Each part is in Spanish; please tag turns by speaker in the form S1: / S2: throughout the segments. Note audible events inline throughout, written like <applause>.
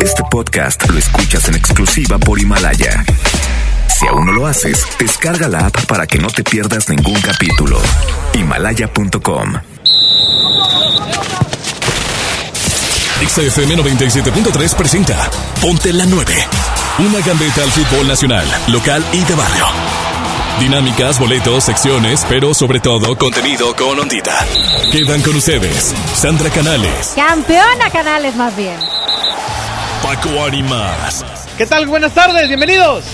S1: Este podcast lo escuchas en exclusiva por Himalaya. Si aún no lo haces, descarga la app para que no te pierdas ningún capítulo. Himalaya.com.
S2: XFM 97.3 presenta Ponte la 9. Una gambeta al fútbol nacional, local y de barrio. Dinámicas, boletos, secciones, pero sobre todo contenido con ondita. Quedan con ustedes Sandra Canales,
S3: Campeona Canales, más bien.
S2: Paco Arimas
S4: ¿Qué tal? Buenas tardes, bienvenidos.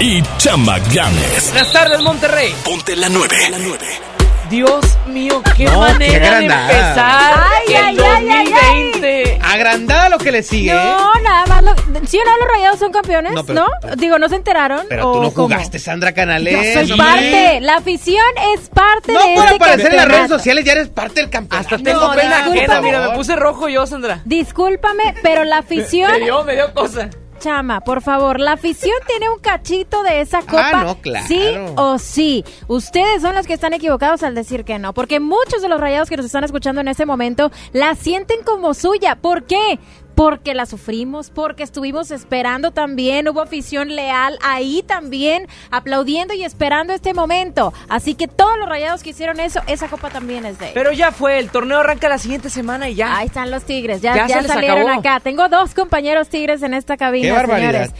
S2: y Chama Ganes.
S5: Buenas tardes, Monterrey.
S2: Ponte la 9.
S5: Dios mío, qué
S4: No,
S5: manera
S4: qué
S5: de empezar
S3: Ay,
S5: el
S3: ay, ay, ay,
S5: 2020.
S4: Agrandada lo que le sigue. ¿eh?
S3: No, nada más. Lo... ¿Sí o no los rayados son campeones?
S4: No,
S3: ¿No?
S4: pero-
S3: Digo, ¿no se enteraron?
S4: Pero
S3: ¿O
S4: tú no
S3: cómo?
S4: jugaste, Sandra Canales.
S3: Yo soy parte. La afición es parte
S4: No
S3: de
S4: por
S3: este
S4: aparecer en las redes sociales, ya eres parte del campeonato.
S5: Hasta tengo
S3: No,
S5: pena ajena, mira, me puse rojo yo, Sandra.
S3: Discúlpame, pero la <laughs> afición,
S5: Me dio, me dio cosa.
S3: Chama, por favor, la afición tiene un cachito de esa copa.
S4: Ah, no, claro.
S3: Sí o sí. Ustedes son los que están equivocados al decir que no, porque muchos de los rayados que nos están escuchando en este momento la sienten como suya. ¿Por qué? Porque la sufrimos, porque estuvimos esperando también, hubo afición leal ahí también, aplaudiendo y esperando este momento. Así que todos los rayados que hicieron eso, esa copa también es de ellos.
S5: Pero ya fue, el torneo arranca la siguiente semana y ya.
S3: Ahí están los tigres, ya,
S5: Ya
S3: ya,
S5: se les
S3: salieron
S5: acabó.
S3: acá. Tengo dos compañeros tigres en esta cabina,
S4: Qué barbaridad.
S3: señores.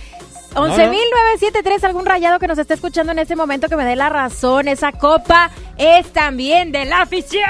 S3: 11.973, algún rayado que nos esté escuchando en este momento que me dé la razón. Esa copa es también de la afición.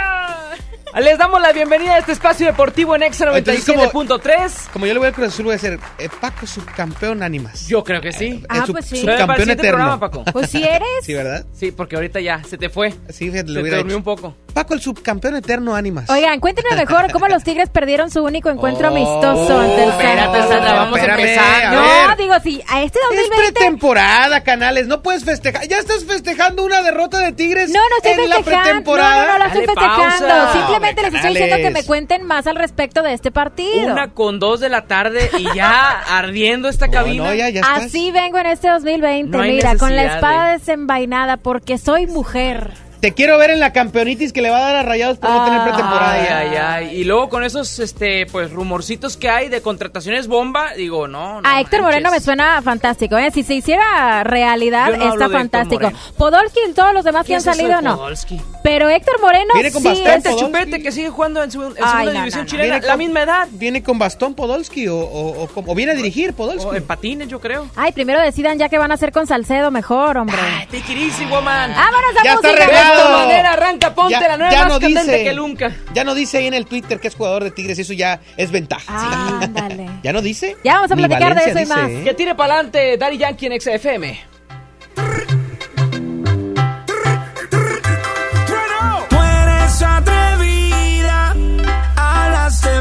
S5: Les damos la bienvenida a este espacio deportivo en Exa
S4: Entonces, como-
S5: 97.3.
S4: Como yo le voy al Cruz Azul, voy a ser eh, Paco subcampeón ánimas.
S5: Yo creo que sí.
S3: Ah,
S4: Eh,
S3: pues sí.
S5: Pero para el
S4: Subcampeón
S5: siguiente
S4: eterno.
S5: programa, Paco.
S3: Pues si eres. <laughs>
S4: Sí, ¿verdad?
S5: Sí, porque ahorita ya se te fue.
S4: Sí, fíjate,
S5: Se
S4: lo
S5: te
S4: hubiera
S5: durmió
S4: hecho.
S5: un poco.
S4: Paco, el subcampeón eterno ánimas.
S3: Oigan, cuéntenme mejor cómo los tigres perdieron su único encuentro
S4: Oh,
S3: amistoso ante el
S5: espérate. Sandra, vamos a
S4: espérame,
S5: empezar.
S4: a
S3: No, digo, sí, a este
S4: Es
S3: 2020
S4: pretemporada, Canales. No puedes festejar. Ya estás festejando una derrota de Tigres
S3: No, no estoy
S4: en la
S3: festejando. No,
S4: pretemporada.
S3: no, no la estoy
S5: Dale
S3: festejando.
S5: pausa.
S3: Simplemente les estoy diciendo que me cuenten más al respecto de este partido.
S5: Una con dos de la tarde y ya <laughs> ardiendo esta
S4: No,
S5: cabina.
S4: no, ya, ya estás.
S3: Así vengo en este 2020,
S5: No
S3: mira, con la espada
S5: de-
S3: desenvainada porque soy mujer.
S4: Te quiero ver en la campeonitis que le va a dar a Rayados por no tener pretemporada.
S5: Ay, ay, ay. Y luego con esos, este, pues, rumorcitos que hay de contrataciones bomba, digo, no, no
S3: a Héctor
S5: manches.
S3: Moreno me suena fantástico, ¿eh? Si se hiciera realidad,
S5: no
S3: está fantástico. Podolski y todos los demás que
S5: ¿Qué
S3: han salido, no.
S5: Podolski?
S3: Pero Héctor Moreno
S4: Viene con
S3: sí
S4: bastón,
S3: es...
S5: Este chupete que sigue jugando en,
S3: Ay,
S5: segunda
S3: no,
S5: división
S3: no, no.
S5: chilena,
S4: Viene
S5: la
S4: con-
S5: misma edad.
S4: ¿Viene con bastón Podolski o, o, o cómo? ¿O viene a dirigir Podolski?
S5: O en patines, yo creo.
S3: Ay, primero decidan ya qué van a hacer con Salcedo mejor, hombre.
S5: Ay, take it easy, woman.
S3: Vámonos a
S4: Ya está
S3: música.
S5: de esta manera arranca, ponte
S4: Ya-
S5: la nueva
S4: ya
S5: más
S4: no
S5: candente
S4: dice-
S5: que nunca.
S4: Ya no dice ahí en el Twitter que es jugador de Tigres, eso ya es ventaja.
S3: Ándale.
S4: ¿Ya no dice?
S3: Ya vamos a platicar de eso y más.
S4: ¿eh?
S5: Que tire para adelante Daddy Yankee en XFM.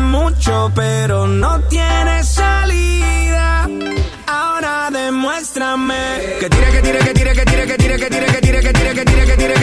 S6: Mucho, pero no tienes salida. Ahora demuéstrame que tire, que tire, que tire, que tire, que tire, que tire, que tire, que tire, que tire, que tire,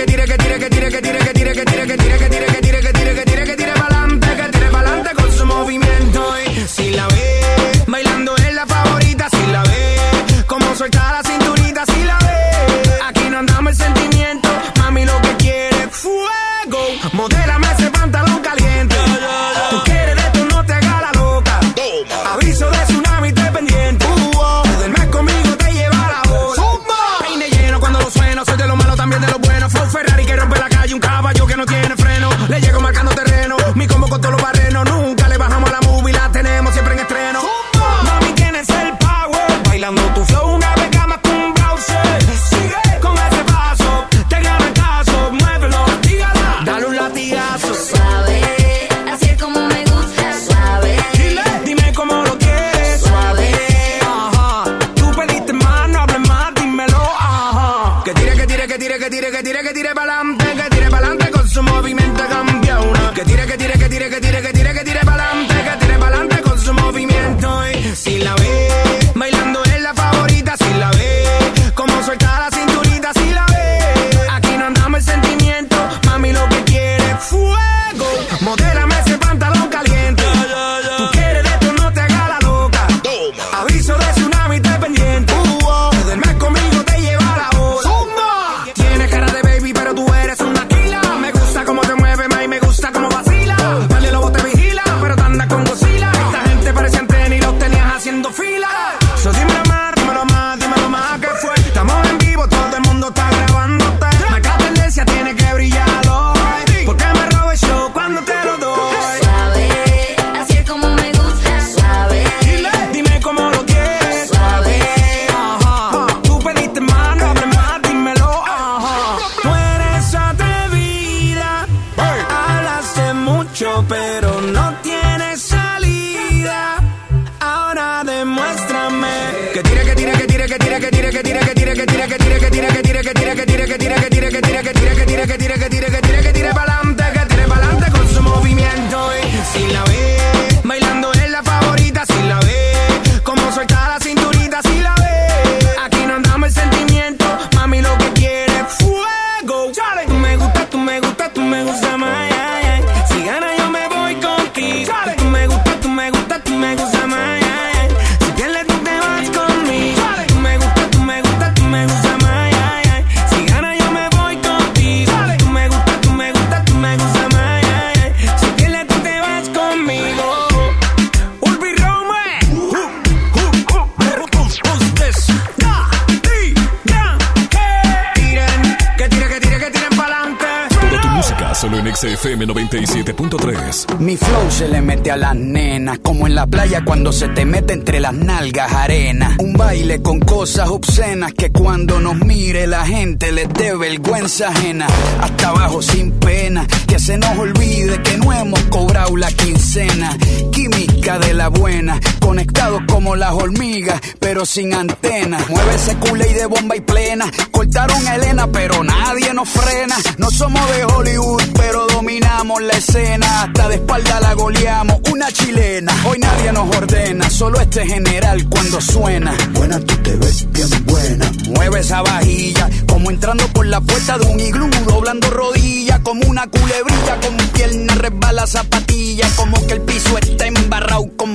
S7: sin antenas. Mueve ese culé y de bomba y plena. Cortaron a Elena, pero nadie nos frena. No somos de Hollywood, pero dominamos la escena. Hasta de espalda la goleamos, una chilena. Hoy nadie nos ordena, solo este general cuando suena. Buena, tú te ves bien buena. Mueve esa vajilla, como entrando por la puerta de un iglú, doblando rodillas, como una culebrilla, con pierna resbala zapatilla, como que el piso está embarrado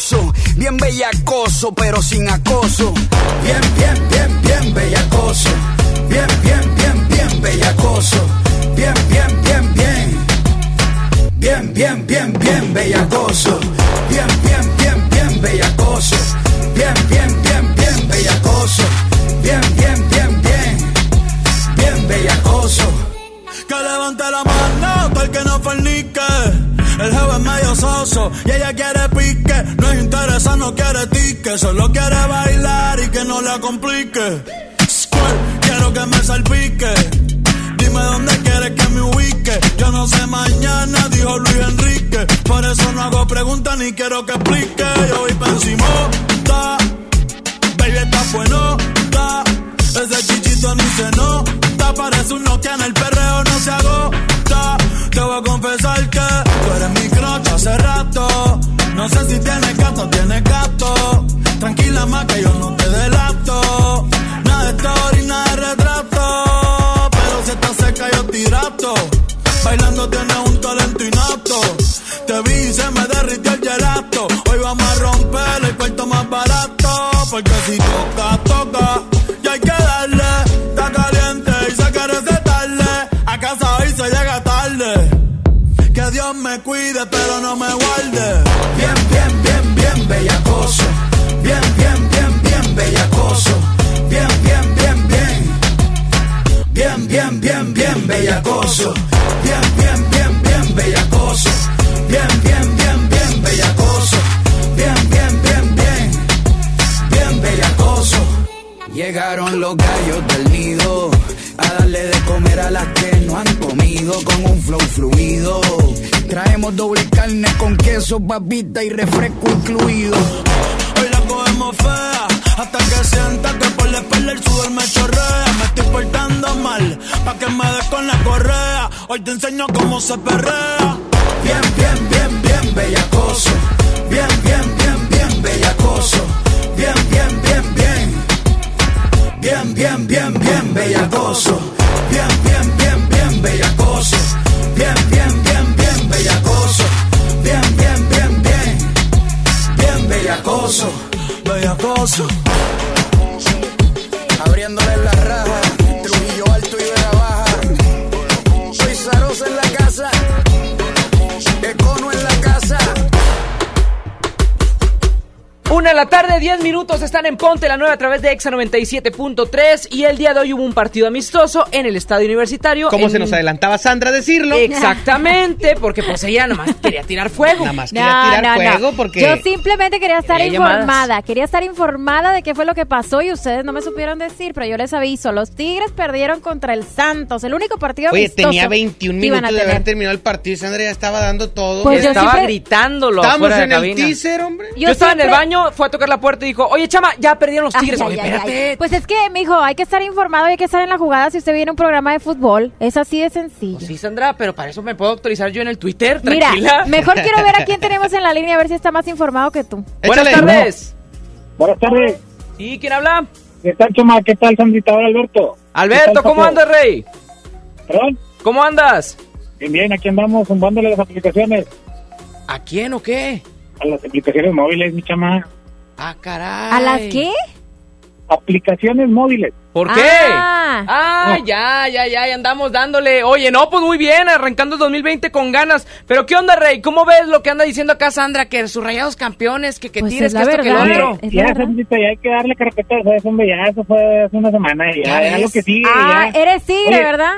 S7: asqueroso. Bien bellacoso, pero sin acoso. Bien, bien, bien, bien bellacoso. Bien, bien, bien, bien bellacoso. Bien, bien, bien, bien. Bien, bien, bien, bien bellacoso. Bien, bien, bien, bien bellacoso. Bien, bien, bien, bien bellacoso. Bien, bien, bien, bien. Bien bellacoso.
S8: Que levante la mano, el que no fornique. El es medio soso y ella quiere no quiere tique. Solo quiere bailar y que no la complique. Squirt, quiero que me salpique. Dime dónde quieres que me ubique. Yo no sé mañana, dijo Luis Enrique. Por eso no hago preguntas ni quiero que explique. Yo voy pa' encima, Baby, está bueno, Ese chichito ni se nota. Parece un Nokia en el perreo, no se agota. Te voy a confesar que tú eres mi crocha hace rato. No sé si tienes gato tienes Bailando tienes un talento inapto. Te vi y se me derritió el gelato. Hoy vamos a romper el cuarto más barato. Porque si toca, toca. Y hay que darle. Está caliente y se quiere recetarle. A casa hoy se llega tarde. Que Dios me cuide, pero no me guarde.
S7: Bien, bien, bien, bien bellacoso. Bien, bien, bien, bien bellacoso. Bien, bien, bien, bien. Bien, bien, bien, bien bellacoso. Los gallos del nido a darle de comer a las que no han comido con un flow fluido. Traemos doble carne con queso, papita y refresco incluido.
S8: Hoy la cogemos fea hasta que sienta que por la espalda el sudor me chorrea. Me estoy portando mal pa' que me des con la correa. Hoy te enseño cómo se perrea.
S7: Bien, bien, bien, bien bellacoso. Bien, bien, bien, bien bellacoso. Bien, bien, bien, bien. Bien, bien, bien, bien bellacoso. Bien, bien, bien, bien bellacoso. Bien, bien, bien, bien bellacoso. Bien, bien, bien, bien. Bien bellacoso.
S8: Bellacoso.
S7: Abriéndole la raja.
S5: Una de la tarde, 10 minutos, están en Ponte la Nueva a través de Exa 97.3 y el día de hoy hubo un partido amistoso en el estadio universitario.
S4: Como
S5: en-
S4: se nos adelantaba Sandra a decirlo.
S5: Exactamente, <laughs> porque pues ella nomás quería tirar fuego.
S4: Nada más quería tirar fuego porque...
S3: Yo simplemente quería estar
S5: Quería llamadas.
S3: informada. Quería estar informada de qué fue lo que pasó y ustedes no me supieron decir, pero yo les aviso. Los Tigres perdieron contra el Santos, el único partido
S4: Oye,
S3: amistoso
S4: tenía 21
S3: que iban a
S4: minutos de haber terminado el partido y Sandra ya estaba dando todo.
S3: Pues yo
S5: Estaba
S3: siempre-
S5: gritándolo de
S4: en el
S5: cabina.
S4: teaser, hombre.
S5: Yo, estaba en el
S3: siempre-
S5: fue a tocar la puerta y dijo, oye, chama, ya perdieron los Tigres.
S3: ay,
S5: Oye,
S3: ay,
S5: espérate.
S3: ay. Pues es que, mijo, hay que estar informado y hay que estar en la jugada si usted viene a un programa de fútbol. Es así de sencillo.
S5: Pues sí, Sandra, pero para eso me puedo actualizar yo en el Twitter,
S3: Mira,
S5: tranquila.
S3: mejor quiero ver a quién <laughs> tenemos en la línea a ver si está más informado que tú.
S5: Buenas tardes.
S9: Buenas tardes.
S5: ¿Y quién habla?
S9: ¿Qué tal, Choma? ¿Qué tal, Sandrita? Ahora, Alberto. ¿Qué
S5: Alberto,
S9: tal,
S5: ¿cómo andas, Rey?
S9: ¿Perdón?
S5: ¿Cómo andas?
S9: Bien, bien, aquí andamos zumbándole las aplicaciones.
S5: ¿A quién o qué?
S9: A las aplicaciones móviles, mi chama.
S5: Ah, caray.
S3: ¿A las qué?
S9: Aplicaciones móviles.
S5: ¿Por qué?
S3: Ah.
S5: Ah, ya, ya, ya, ya andamos dándole. Oye, no, pues muy bien, arrancando el 2020 con ganas. Pero ¿qué onda, Rey? ¿Cómo ves lo que anda diciendo acá Sandra? Que sus rayados campeones, que, que
S3: Pues
S5: tires,
S3: es
S5: que
S3: la
S5: esto, que
S3: verdad.
S5: lo otro.
S3: Es
S9: ya. Sandrita, ya hay que darle carpeta eso, hombre, ya eso fue hace una semana. Ya,
S5: Ya
S9: ya, lo que sigue,
S3: Ah,
S9: ya.
S3: eres tigre,
S9: Oye,
S3: ¿verdad?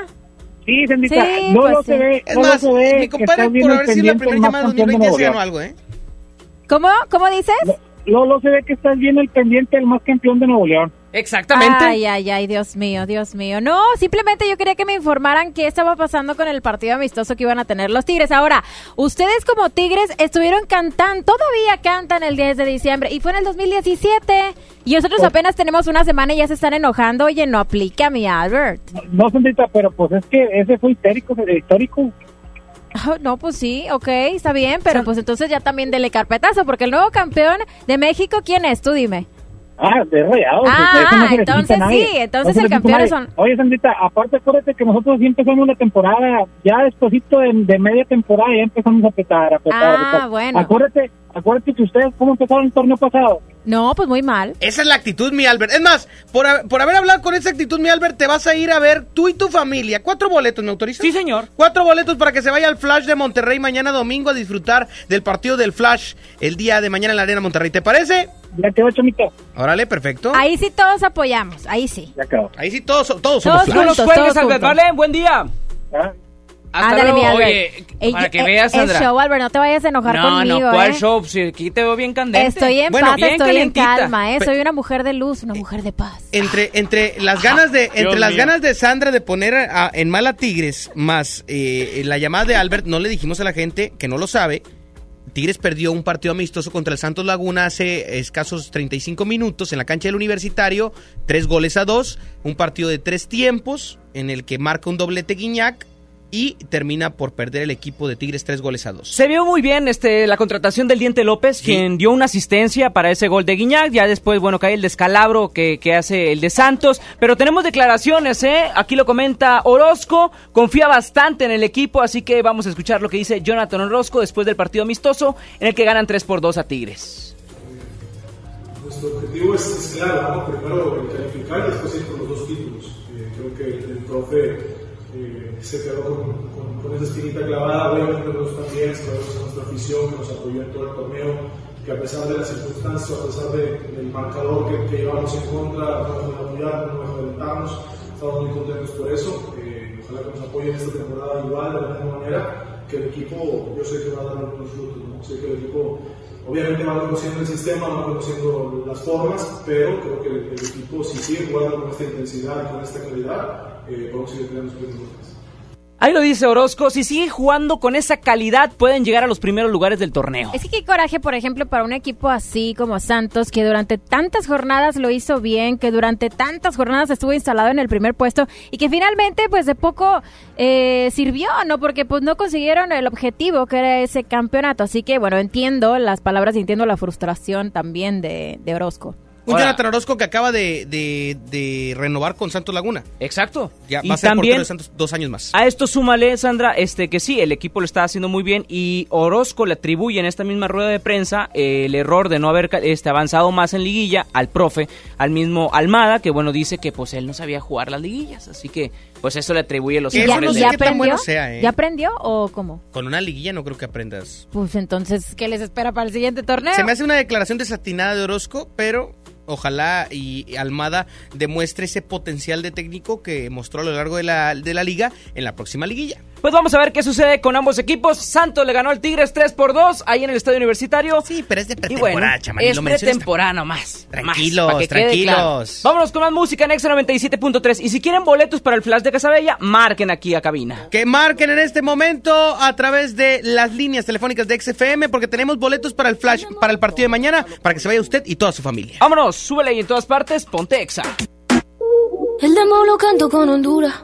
S9: Sí, Sandrita,
S3: Sí,
S9: no
S3: pues
S9: lo
S3: sí.
S9: se ve,
S4: Es
S9: no
S4: más,
S9: lo se ve.
S4: mi
S9: que
S4: compadre, por haber sido la primera llamada de
S9: campeón de
S4: 2020 ya
S9: Nuevo
S4: se ganó
S9: León.
S4: algo, ¿eh?
S3: ¿Cómo? ¿Cómo dices?
S9: Lolo se ve que estás bien al pendiente del más campeón de Nuevo León.
S5: Exactamente.
S3: Ay, ay, ay, Dios mío, Dios mío. No, simplemente yo quería que me informaran qué estaba pasando con el partido amistoso que iban a tener los Tigres. Ahora, ustedes como Tigres estuvieron cantando, todavía cantan el 10 de diciembre y fue en el 2017. Y nosotros apenas tenemos una semana y ya se están enojando. Oye, no aplica mi Albert.
S9: No, Sandrita, pero pues es que ese fue histórico, histórico.
S3: Ah, <laughs> No, pues sí, ok, está bien, pero pues entonces ya también dele carpetazo, porque el nuevo campeón de México, ¿quién es? Tú dime.
S9: Ah, de rayados.
S3: Ah,
S9: no le
S3: entonces sí, entonces el campeón son-
S9: Oye, Sandrita, aparte acuérdate que nosotros ya empezamos la temporada, ya despuésito de, de media temporada ya empezamos a apretar, a apretar,
S3: Ah,
S9: a apretar.
S3: bueno.
S9: Acuérdate, acuérdate que ustedes cómo empezaron el torneo pasado.
S3: No, pues muy mal.
S4: Esa es la actitud, mi Albert. Es más, por, por haber hablado con esa actitud, mi Albert, te vas a ir a ver tú y tu familia. Cuatro boletos, ¿me autorizas?
S5: Sí, señor.
S4: Cuatro boletos para que se vaya al Flash de Monterrey mañana domingo a disfrutar del partido del Flash el día de mañana en la Arena Monterrey. ¿Te parece?
S9: Ya quedó, Chomito.
S4: Órale, perfecto.
S3: Ahí sí todos apoyamos, ahí sí.
S9: Ya quedó.
S4: Ahí sí todos, so- todos somos
S3: Todos
S4: Flash.
S3: Juntos, todos
S5: Albert. ¿vale? Buen día.
S9: Ah,
S5: Hasta
S3: Ándale,
S5: luego.
S3: mi Albert.
S5: Oye,
S3: Ey,
S5: para que
S3: eh,
S5: veas, Sandra.
S3: El show, Albert, no te vayas a enojar
S5: no,
S3: conmigo,
S5: no, ¿cuál
S3: ¿eh?
S5: show? Si aquí te veo bien candente.
S3: Estoy en
S4: Bueno,
S3: paz,
S5: bien
S3: estoy en calma, ¿eh? Soy una mujer de luz, una mujer de paz.
S4: Entre, entre las ganas de, entre
S5: Dios
S4: las
S5: mío.
S4: ganas de Sandra de poner a- en mal a Tigres, más eh, la llamada de Albert, no le dijimos a la gente que no lo sabe. Tigres perdió un partido amistoso contra el Santos Laguna hace escasos 35 minutos en la cancha del Universitario, tres goles a dos, un partido de tres tiempos en el que marca un doblete Guiñac y termina por perder el equipo de Tigres tres goles a dos.
S5: Se vio muy bien este la contratación del Diente López,
S4: Sí.
S5: quien dio una asistencia para ese gol de Guiñac. Ya después, bueno, cae el descalabro que, que hace el de Santos. Pero tenemos declaraciones, ¿eh? Aquí lo comenta Orozco. Confía bastante en el equipo, así que vamos a escuchar lo que dice Jonathan Orozco después del partido amistoso en el que ganan 3 por 2 a Tigres.
S10: Nuestro objetivo es, es claro, ¿no? primero el calificar y después ir con los dos títulos. Eh, creo que el, el profe eh, se quedó con, con- con esa espinita clavada, obviamente nosotros también, sabemos a nuestra afición que nos apoyó en todo el torneo, que a pesar de las circunstancias, a pesar de- del marcador que, que llevamos en contra, no dejó de apoyarnos, no dejó de alentarnos, estamos muy contentos por eso. Eh, ojalá que nos apoyen esta temporada igual, de la misma manera, que el equipo, yo sé que va a dar algunos frutos, ¿no? sé que el equipo Obviamente van conociendo el sistema, van conociendo las formas, pero creo que el, el equipo, si sigue jugando con esta intensidad y con esta calidad, eh, podemos seguir teniendo lugares.
S5: Ahí lo dice Orozco, si sigue jugando con esa calidad pueden llegar a los primeros lugares del torneo.
S3: Es que qué coraje, por ejemplo, para un equipo así como Santos, que durante tantas jornadas lo hizo bien, que durante tantas jornadas estuvo instalado en el primer puesto y que finalmente, pues de poco eh, sirvió, ¿no? Porque pues no consiguieron el objetivo que era ese campeonato. Así que, bueno, entiendo las palabras y entiendo la frustración también de, de Orozco.
S4: Un
S5: Ahora-
S4: Jonathan Orozco que acaba de, de- de renovar con Santos Laguna.
S5: Exacto.
S4: Ya
S5: y
S4: va a ser portero
S5: también
S4: de Santos dos años más.
S5: A esto súmale, Sandra, este que sí, el equipo lo está haciendo muy bien y Orozco le atribuye en esta misma rueda de prensa eh, el error de no haber este, avanzado más en liguilla al profe, al mismo Almada, que bueno, dice que pues él no sabía jugar las liguillas, así que pues eso le atribuye los
S4: ¿Y
S3: ¿Y ya,
S5: errores
S4: no
S3: y
S4: sé
S5: de
S3: ya aprendió?
S4: bueno sea, ¿eh?
S3: ¿Ya aprendió o cómo?
S4: Con una liguilla no creo que aprendas.
S3: Pues entonces, ¿qué les espera para el siguiente torneo?
S4: Se me hace una declaración desatinada de Orozco, pero ojalá y Almada demuestre ese potencial de técnico que mostró a lo largo de la, de la liga en la próxima liguilla.
S5: Pues vamos a ver qué sucede con ambos equipos. Santos le ganó al Tigres 3 por 2 ahí en el Estadio Universitario.
S4: Sí, pero es de
S5: Y
S4: pretemporada,
S5: bueno,
S4: chama, ni
S5: es pretemporada nomás.
S4: Tranquilos,
S5: Más,
S4: tranquilos.
S5: claro. Vámonos con más música en Exa 97.3. Y si quieren boletos para el Flash de Casabella, marquen aquí a cabina.
S4: Que marquen en este momento a través de las líneas telefónicas de XFM porque tenemos boletos para el flash, para el partido de mañana, para que se vaya usted y toda su familia.
S5: Vámonos, súbele ahí en todas partes, ponte Exa.
S11: El demo lo canto con Honduras.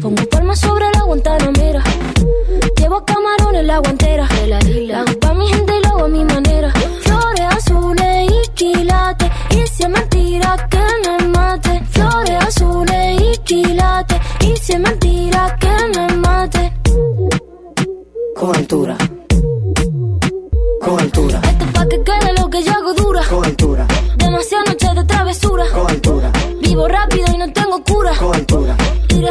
S11: Pongo palmas sobre la Guantanamera. Llevo camarones la guantera. La hago pa' mi gente y lo hago a mi manera. Flores azules y quilates. Y si es mentira que me mate. Flores azules y quilates. Y si es mentira que me mate.
S12: Con altura. Con altura,
S11: Esto es pa' que quede lo que yo hago dura.
S12: con altura,
S11: Demasiadas noches de travesura.
S12: con altura,
S11: Vivo rápido y no tengo cura.
S12: con altura,
S11: de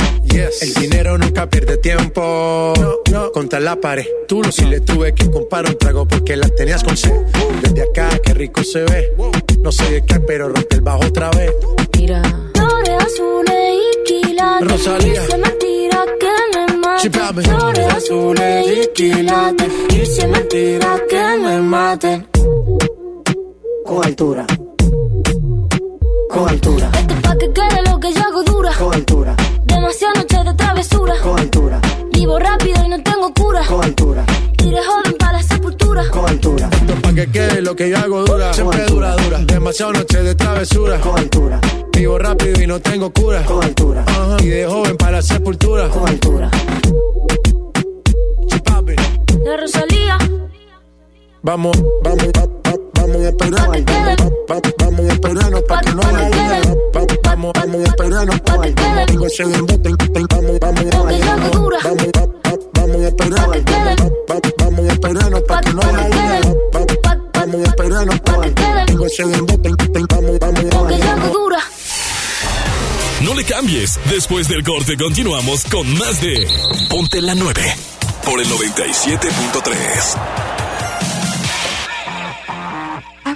S13: El dinero nunca pierde tiempo. Contra la pared. Tú no si le tuve que comprar un trago porque la tenías con sed. Desde acá, qué rico se ve. No sé de qué, pero rompe el bajo otra vez.
S11: Mira. Flores azules y quilates.
S13: Rosalía.
S11: Y si es mentira que me mate. Flores azules y quilates. Y si es mentira que me maten.
S12: Con altura, con altura,
S11: Esto es pa' que quede lo que yo hago dura.
S12: con altura,
S11: Demasiadas noches de travesura.
S12: con altura,
S11: Vivo rápido y no tengo cura.
S12: con altura,
S11: Y de joven para la sepultura.
S12: con altura,
S13: Esto pa' que quede lo que yo hago dura. Siempre dura, dura. Demasiado noche de travesura.
S12: con altura,
S13: Vivo rápido y no tengo cura.
S12: con altura,
S13: Ajá. Y de joven para la sepultura.
S11: Con altura. La Rosalía.
S13: Vamos, vamos, va- va- vamos a Vamos a esperarnos para que no
S11: Pa' que
S13: haya
S11: quede.
S13: duda. Va- Vamos, vamos a esperarnos. Ese embuste, Vamos, vamos,
S11: dura.
S13: vamos, va- va- vamos a esperar.
S11: Pa' que quede.
S13: Va- va- Vamos a esperarnos para que no
S11: Pa'
S13: haya
S11: que
S13: duda.
S11: quede.
S13: Va- va-
S11: Pa- pa-
S13: Vamos a esperarnos. Tengo ese embuste, Vamos, vamos,
S11: dura.
S14: No le cambies. Después del corte continuamos con más de Ponte la 9 por el 97.3.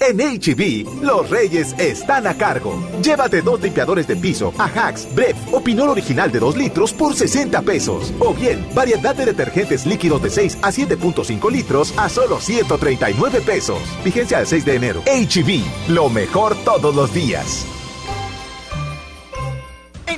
S15: En HB, los reyes están a cargo. Llévate dos limpiadores de piso, Ajax, Bref o Pinol original de 2 litros por 60 pesos. O bien, variedad de detergentes líquidos de 6 a 7.5 litros a solo 139 pesos. Vigencia al 6 de enero. HB, lo mejor todos los días.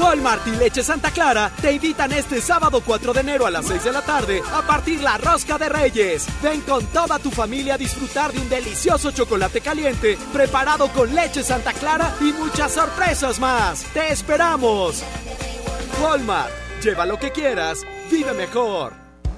S16: Walmart y Leche Santa Clara te invitan este sábado 4 de enero a las 6 de la tarde a partir la rosca de Reyes. Ven con toda tu familia a disfrutar de un delicioso chocolate caliente preparado con leche Santa Clara y muchas sorpresas más. ¡Te esperamos! Walmart, lleva lo que quieras, vive mejor.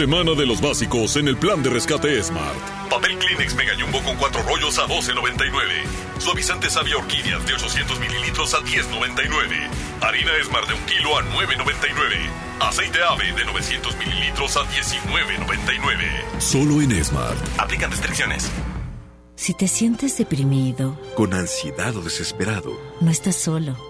S2: Semana de los básicos en el plan de rescate Smart. Papel Kleenex Mega Jumbo con cuatro rollos a 12.99. Suavizante Sabia Orquídeas de 800 mililitros a 10.99. Harina Smart de un kilo a 9.99. Aceite Ave de 900 mililitros a 19.99.
S14: Solo en Smart.
S2: Aplican restricciones.
S17: Si te sientes deprimido,
S18: Con ansiedad o desesperado,
S17: no estás solo.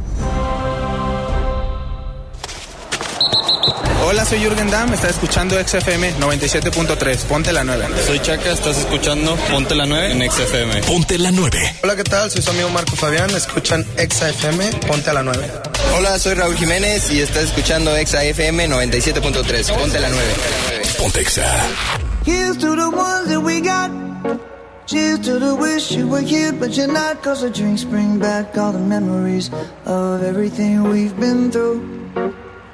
S19: Hola, soy Jürgen Damm, estás escuchando XFM 97.3, ponte la 9.
S20: Soy Chaca, estás escuchando Ponte la 9 en XFM.
S2: Ponte la 9.
S21: Hola, ¿qué tal? Soy su amigo Marco Fabián, escuchan XFM, ponte la 9.
S22: Hola, soy Raúl Jiménez y estás escuchando XFM 97.3, ponte la 9.
S2: Ponte Exa.
S23: Here's to the ones that we got. Cheers to the wish you were here, but you're not. Cause the drinks bring back all the memories of everything we've been through.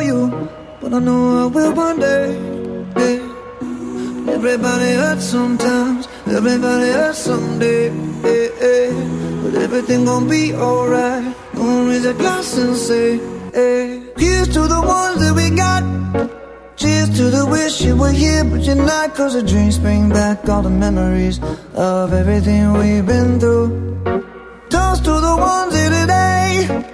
S23: you, but I know I will one day. Yeah. Everybody hurts sometimes, everybody hurts someday. Yeah, yeah. But everything gon' be alright. Gonna raise a glass and say, hey. Here's to the ones that we got. Cheers to the wish you were here, but you're not. Cause the dreams bring back all the memories of everything we've been through. Toast to the ones here today.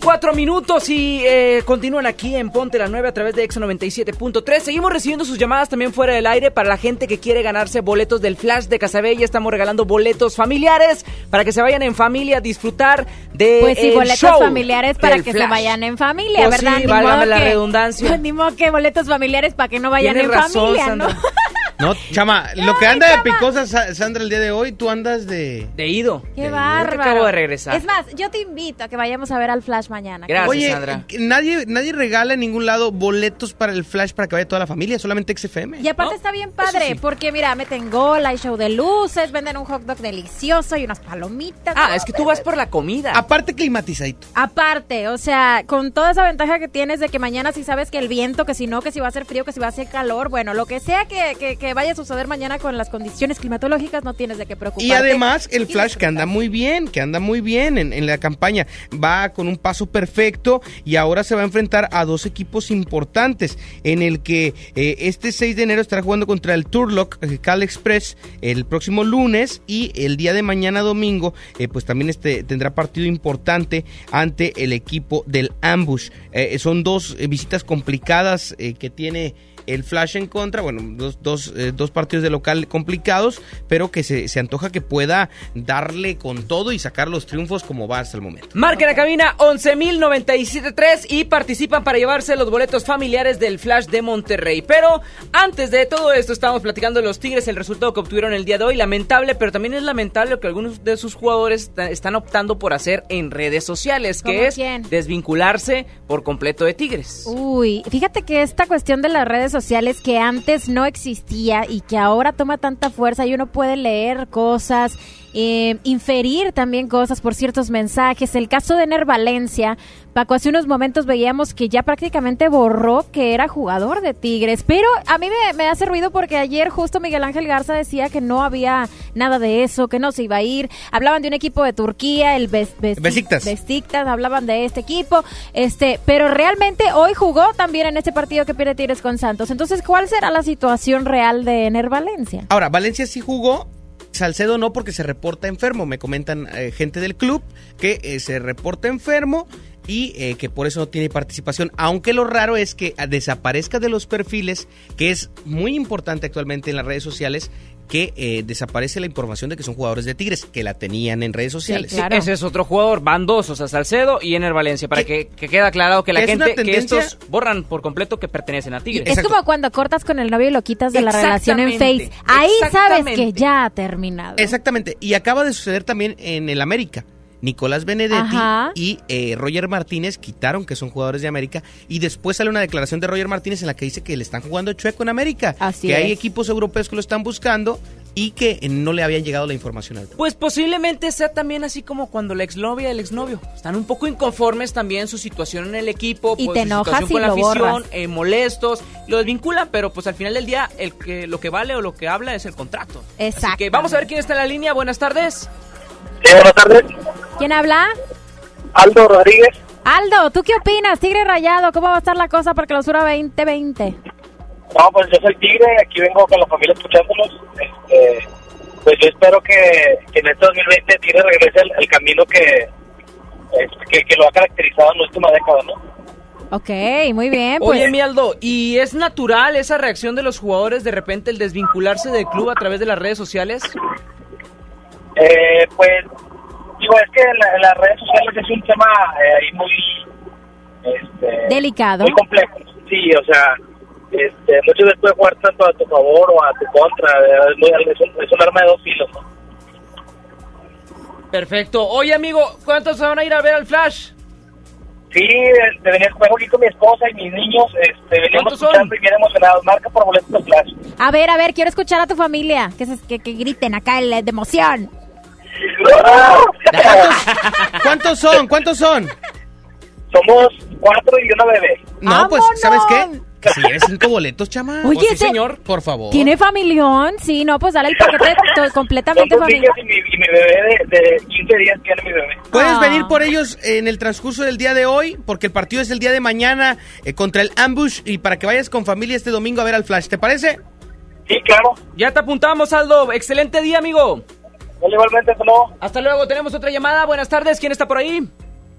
S5: 24 minutos y eh, continúan aquí en Ponte la 9 a través de Exo 97.3. Seguimos recibiendo sus llamadas también fuera del aire para la gente que quiere ganarse boletos del Flash de Casabella. Estamos regalando boletos familiares para que se vayan en familia a disfrutar de
S3: Pues sí,
S5: el
S3: boletos
S5: show
S3: familiares para que se vayan en familia,
S5: Pues
S3: ¿verdad?
S5: sí,
S3: Ni modo
S5: la
S3: que-
S5: redundancia. <laughs>
S3: Ni modo que boletos familiares para que no vayan
S5: Tienes
S3: en
S5: razón,
S3: familia, ¿no?
S5: Sandra. <laughs>
S4: No, chama, lo que anda de picosa Sa- Sandra el día de hoy, tú andas de...
S5: De ido.
S3: Qué bárbaro.
S5: acabo de regresar.
S3: Es más, yo te invito a que vayamos a ver al Flash mañana.
S4: Oye, que nadie, nadie regala en ningún lado boletos para el flash para que vaya toda la familia, solamente XFM.
S3: Y aparte está bien padre, porque mira, meten gol, hay show de luces, venden un hot dog delicioso y unas palomitas.
S5: Ah, es que tú vas por la comida.
S4: Aparte climatizadito.
S3: Aparte, o sea, con toda esa ventaja que tienes de que mañana si sabes que el viento, que si no, que si va a ser frío, que si va a ser calor, bueno, lo que sea que, que, que que vaya a suceder mañana con las condiciones climatológicas, no tienes de qué preocuparte.
S4: Y además el Flash que anda muy bien, que anda muy bien en, en la campaña, va con un paso perfecto y ahora se va a enfrentar a dos equipos importantes en el que eh, este 6 de enero estará jugando contra el Turlock eh, Cal Express el próximo lunes y el día de mañana domingo eh, pues también este tendrá partido importante ante el equipo del Ambush. Eh, son dos visitas complicadas que tiene el Flash en contra, bueno, dos, dos, eh, dos partidos de local complicados, pero que se, se antoja que pueda darle con todo y sacar los triunfos como va hasta el momento.
S5: Marca la cabina 11.097.3 y participan para llevarse los boletos familiares del Flash de Monterrey. Pero antes de todo esto, estamos platicando de los Tigres, el resultado que obtuvieron el día de hoy. Lamentable, pero también es lamentable lo que algunos de sus jugadores está- están optando por hacer en redes sociales, que
S3: ¿Cómo
S5: es
S3: quién?
S5: desvincularse por completo de Tigres.
S3: Uy, fíjate que esta cuestión de las redes sociales que antes no existía y que ahora toma tanta fuerza y uno puede leer cosas, eh, inferir también cosas por ciertos mensajes. El caso de Ener Valencia, Paco, hace unos momentos veíamos que ya prácticamente borró que era jugador de Tigres, pero a mí me, me hace ruido porque ayer justo Miguel Ángel Garza decía que no había nada de eso, que no se iba a ir. Hablaban de un equipo de Turquía, el Bes- Bes-
S4: Besiktas.
S3: Besiktas, hablaban de este equipo, este, pero realmente hoy jugó también en este partido que pierde Tigres con Santos. Entonces, ¿cuál será la situación real de Ener Valencia?
S4: Ahora, Valencia sí jugó. Salcedo no porque se reporta enfermo, me comentan eh, gente del club que eh, se reporta enfermo y eh, que por eso no tiene participación, aunque lo raro es que ah, desaparezca de los perfiles, que es muy importante actualmente en las redes sociales, que eh, desaparece la información de que son jugadores de Tigres, que la tenían en redes sociales.
S5: Sí, ese es otro jugador, van dos, o sea, Salcedo y Ener Valencia, para que, que quede aclarado que la
S4: es
S5: gente, que estos borran por completo que pertenecen a Tigres.
S3: Es como cuando cortas con el novio y lo quitas de la relación en Face. Ahí sabes que ya ha terminado.
S4: Exactamente, y acaba de suceder también en el América. Nicolás Benedetti
S3: Ajá.
S4: y eh, Roger Martínez quitaron que son jugadores de América y después sale una declaración de Roger Martínez en la que dice que le están jugando chueco en América,
S3: Así
S4: que hay equipos europeos que lo están buscando y que eh, no le habían llegado la información al
S5: Pues posiblemente sea también así como cuando la exnovia y el exnovio están un poco inconformes también su situación en el equipo,
S3: Y
S5: pues,
S3: te
S5: su
S3: enojas
S5: situación
S3: y
S5: con la
S3: lo
S5: afición,
S3: borras.
S5: eh, molestos, lo desvinculan, pero pues al final del día el que lo que vale o lo que habla es el contrato.
S3: Exacto.
S5: Así que vamos a ver quién está en la línea. Buenas tardes.
S24: Sí, buenas tardes.
S3: ¿Quién habla?
S24: Aldo Rodríguez.
S3: Aldo, ¿tú qué opinas? Tigre Rayado, ¿cómo va a estar la cosa para clausura 2020?
S24: No, pues yo soy Tigre, aquí vengo con la familia escuchándolos. Este, pues yo espero que, que en este 2020 Tigre regrese al, al camino que, que, que lo ha caracterizado en la última década, ¿no?
S3: Ok, muy bien. Pues,
S5: Oye, mi Aldo, ¿y es natural esa reacción de los jugadores de repente el desvincularse del club a través de las redes sociales?
S24: Eh, pues, digo, es que la- las redes sociales es un tema eh, ahí muy... Este,
S3: Delicado.
S24: Muy complejo, sí, o sea, este, muchas veces puede jugar tanto a tu favor o a tu contra, es, muy- es un, es un arma de dos filos, ¿no?
S5: Perfecto. Oye, amigo, ¿cuántos se van a ir a ver al Flash?
S24: Sí, este, venía juego aquí con mi esposa y mis niños, este, veníamos escuchando y bien emocionados, marca por boletos de Flash.
S3: a ver, a ver, quiero escuchar a tu familia, que, se- que, que griten acá el, de emoción. <laughs>
S4: ¿Cuántos son? ¿Cuántos son?
S24: Somos cuatro y una bebé.
S4: No, pues, ¿sabes qué? Que se lleve cinco boletos, chama.
S3: Oye,
S4: sí, señor, por favor.
S3: ¿Tiene familión? Sí, no, pues dale el paquete <laughs> completamente familiar.
S24: niños y mi, y mi bebé de, de 15 días tiene mi bebé.
S4: Puedes
S3: Ah.
S4: venir por ellos en el transcurso del día de hoy, porque el partido es el día de mañana eh, contra el Ambush y para que vayas con familia este domingo a ver al Flash, ¿te parece?
S24: Sí, claro.
S5: Ya te apuntamos, Aldo. Excelente día, amigo.
S24: Igualmente, hasta luego.
S5: Hasta luego. Tenemos otra llamada. Buenas tardes. ¿Quién está por ahí?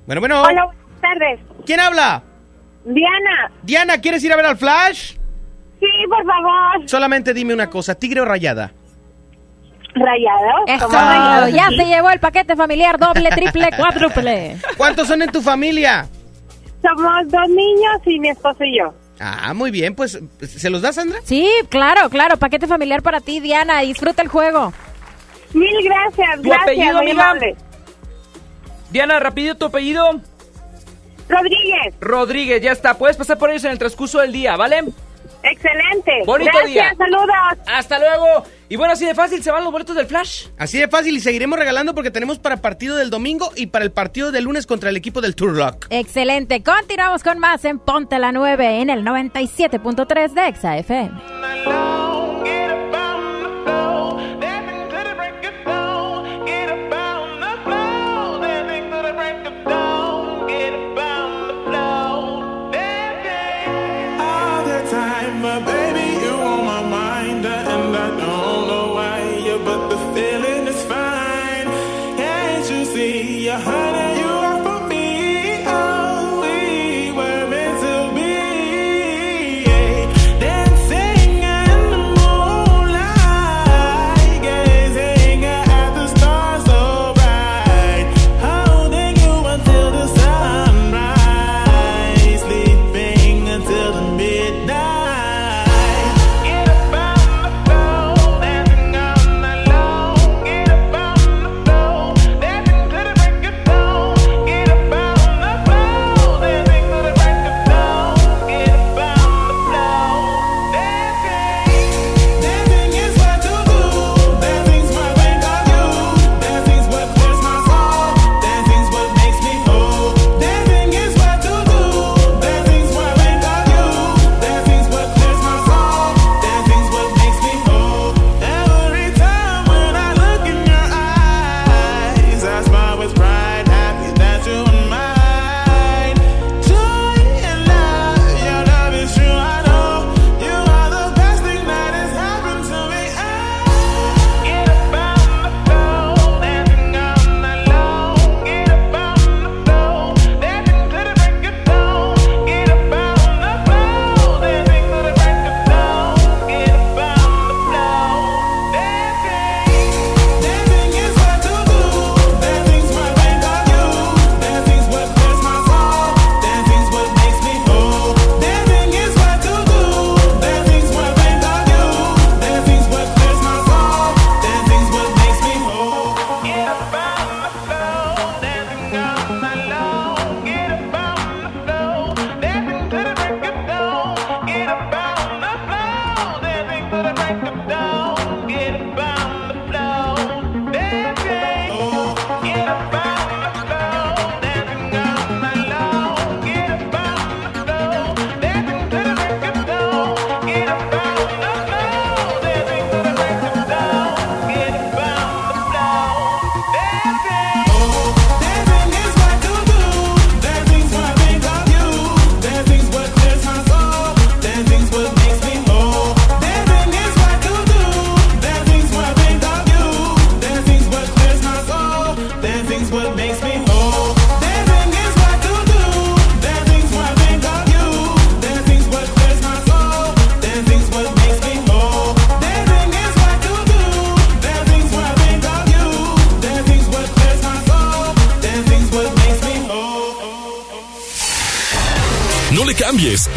S4: Bueno, bueno.
S25: Hola, buenas tardes.
S4: ¿Quién habla?
S25: Diana.
S4: Diana, ¿quieres ir a ver al Flash?
S25: Sí, por favor.
S4: Solamente dime una cosa, ¿tigre o rayada?
S25: Rayado.
S3: Eso,
S25: ¿Cómo rayado?
S3: ya se llevó el paquete familiar doble, triple, <laughs> cuádruple.
S4: ¿Cuántos son en tu familia?
S25: Somos dos niños y mi esposo y yo.
S4: Ah, muy bien, pues, ¿se los da, Sandra?
S3: Sí, claro, claro, paquete familiar para ti, Diana, disfruta el juego.
S25: Mil gracias,
S5: ¿Tu
S25: gracias,
S5: apellido,
S25: muy
S5: amiga?
S25: amable.
S5: Diana, rapidito tu apellido.
S25: Rodríguez.
S5: Rodríguez, ya está. Puedes pasar por ellos en el transcurso del día, ¿vale?
S25: Excelente.
S5: Bonito
S25: gracias,
S5: día.
S25: saludos.
S5: Hasta luego. Y bueno, así de fácil se van los boletos del Flash.
S4: Así de fácil y seguiremos regalando porque tenemos para partido del domingo y para el partido del lunes contra el equipo del Turlock.
S3: Excelente, continuamos con más en Ponte la 9 en el 97.3 de Exa FM.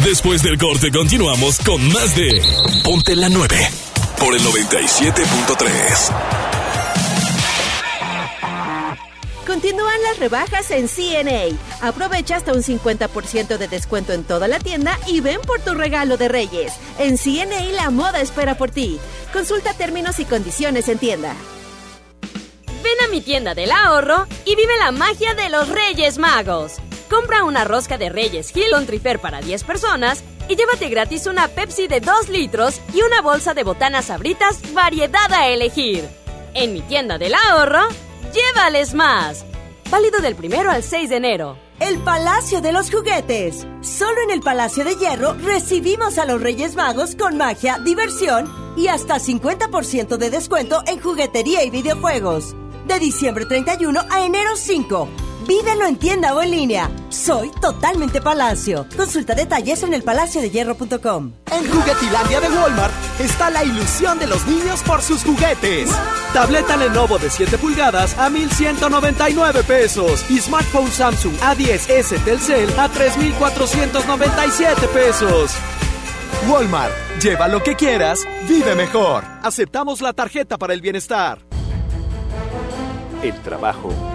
S2: Después del corte continuamos con más de Ponte la 9 por el 97.3.
S26: Continúan las rebajas en CNA. Aprovecha hasta un 50% de descuento en toda la tienda y ven por tu regalo de Reyes. En CNA la moda espera por ti. Consulta términos y condiciones en tienda.
S27: Ven a mi tienda del ahorro y vive la magia de los Reyes Magos. Compra una rosca de Reyes Hill on Trifer para 10 personas y llévate gratis una Pepsi de 2 litros y una bolsa de botanas sabritas variedad a elegir. En mi tienda del ahorro, llévales más. Válido del primero al 6 de enero.
S28: El Palacio de los Juguetes. Solo en el Palacio de Hierro recibimos a los Reyes Magos con magia, diversión y hasta 50% de descuento en juguetería y videojuegos. De diciembre 31 a enero 5. Vívelo en tienda o en línea. Soy totalmente Palacio. Consulta detalles en elpalaciodehierro.com.
S29: En Juguetilandia de Walmart está la ilusión de los niños por sus juguetes. Tableta Lenovo de 7 pulgadas a 1,199 pesos. Y smartphone Samsung A10S Telcel a 3,497 pesos. Walmart, lleva lo que quieras, vive mejor. Aceptamos la tarjeta para el bienestar.
S30: El trabajo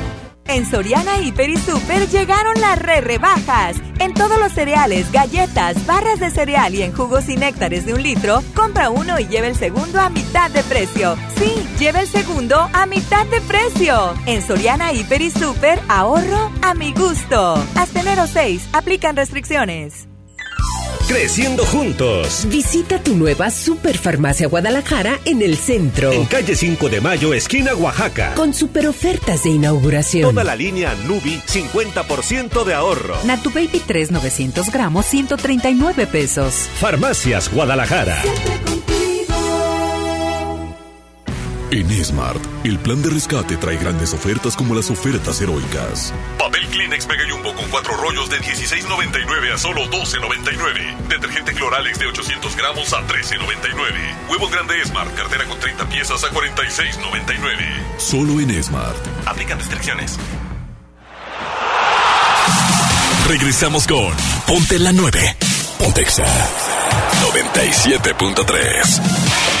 S31: En Soriana Hiper y Super llegaron las re rebajas. En todos los cereales, galletas, barras de cereal y en jugos y néctares de un litro, compra uno y lleva el segundo a mitad de precio. Sí, lleva el segundo a mitad de precio. En Soriana Hiper y Super, ahorro a mi gusto. Hasta enero 6, aplican restricciones.
S32: Creciendo juntos.
S23: Visita tu nueva Superfarmacia Guadalajara en el centro.
S32: En calle 5 de Mayo, esquina Oaxaca.
S23: Con super ofertas de inauguración.
S32: Toda la línea Nubi, 50% de ahorro.
S33: Natu Baby 3, 900 gramos, 139 pesos.
S32: Farmacias Guadalajara.
S34: En Smart, el plan de rescate trae grandes ofertas como las ofertas heroicas. Papel Kleenex Mega Jumbo con cuatro rollos de 16.99 a solo 12.99. Detergente Cloralex de 800 gramos a 13.99. Huevos grande Smart, cartera con 30 piezas a 46.99. Solo en Smart. Aplican restricciones.
S2: Regresamos con Ponte la 9. Pontexa 97.3.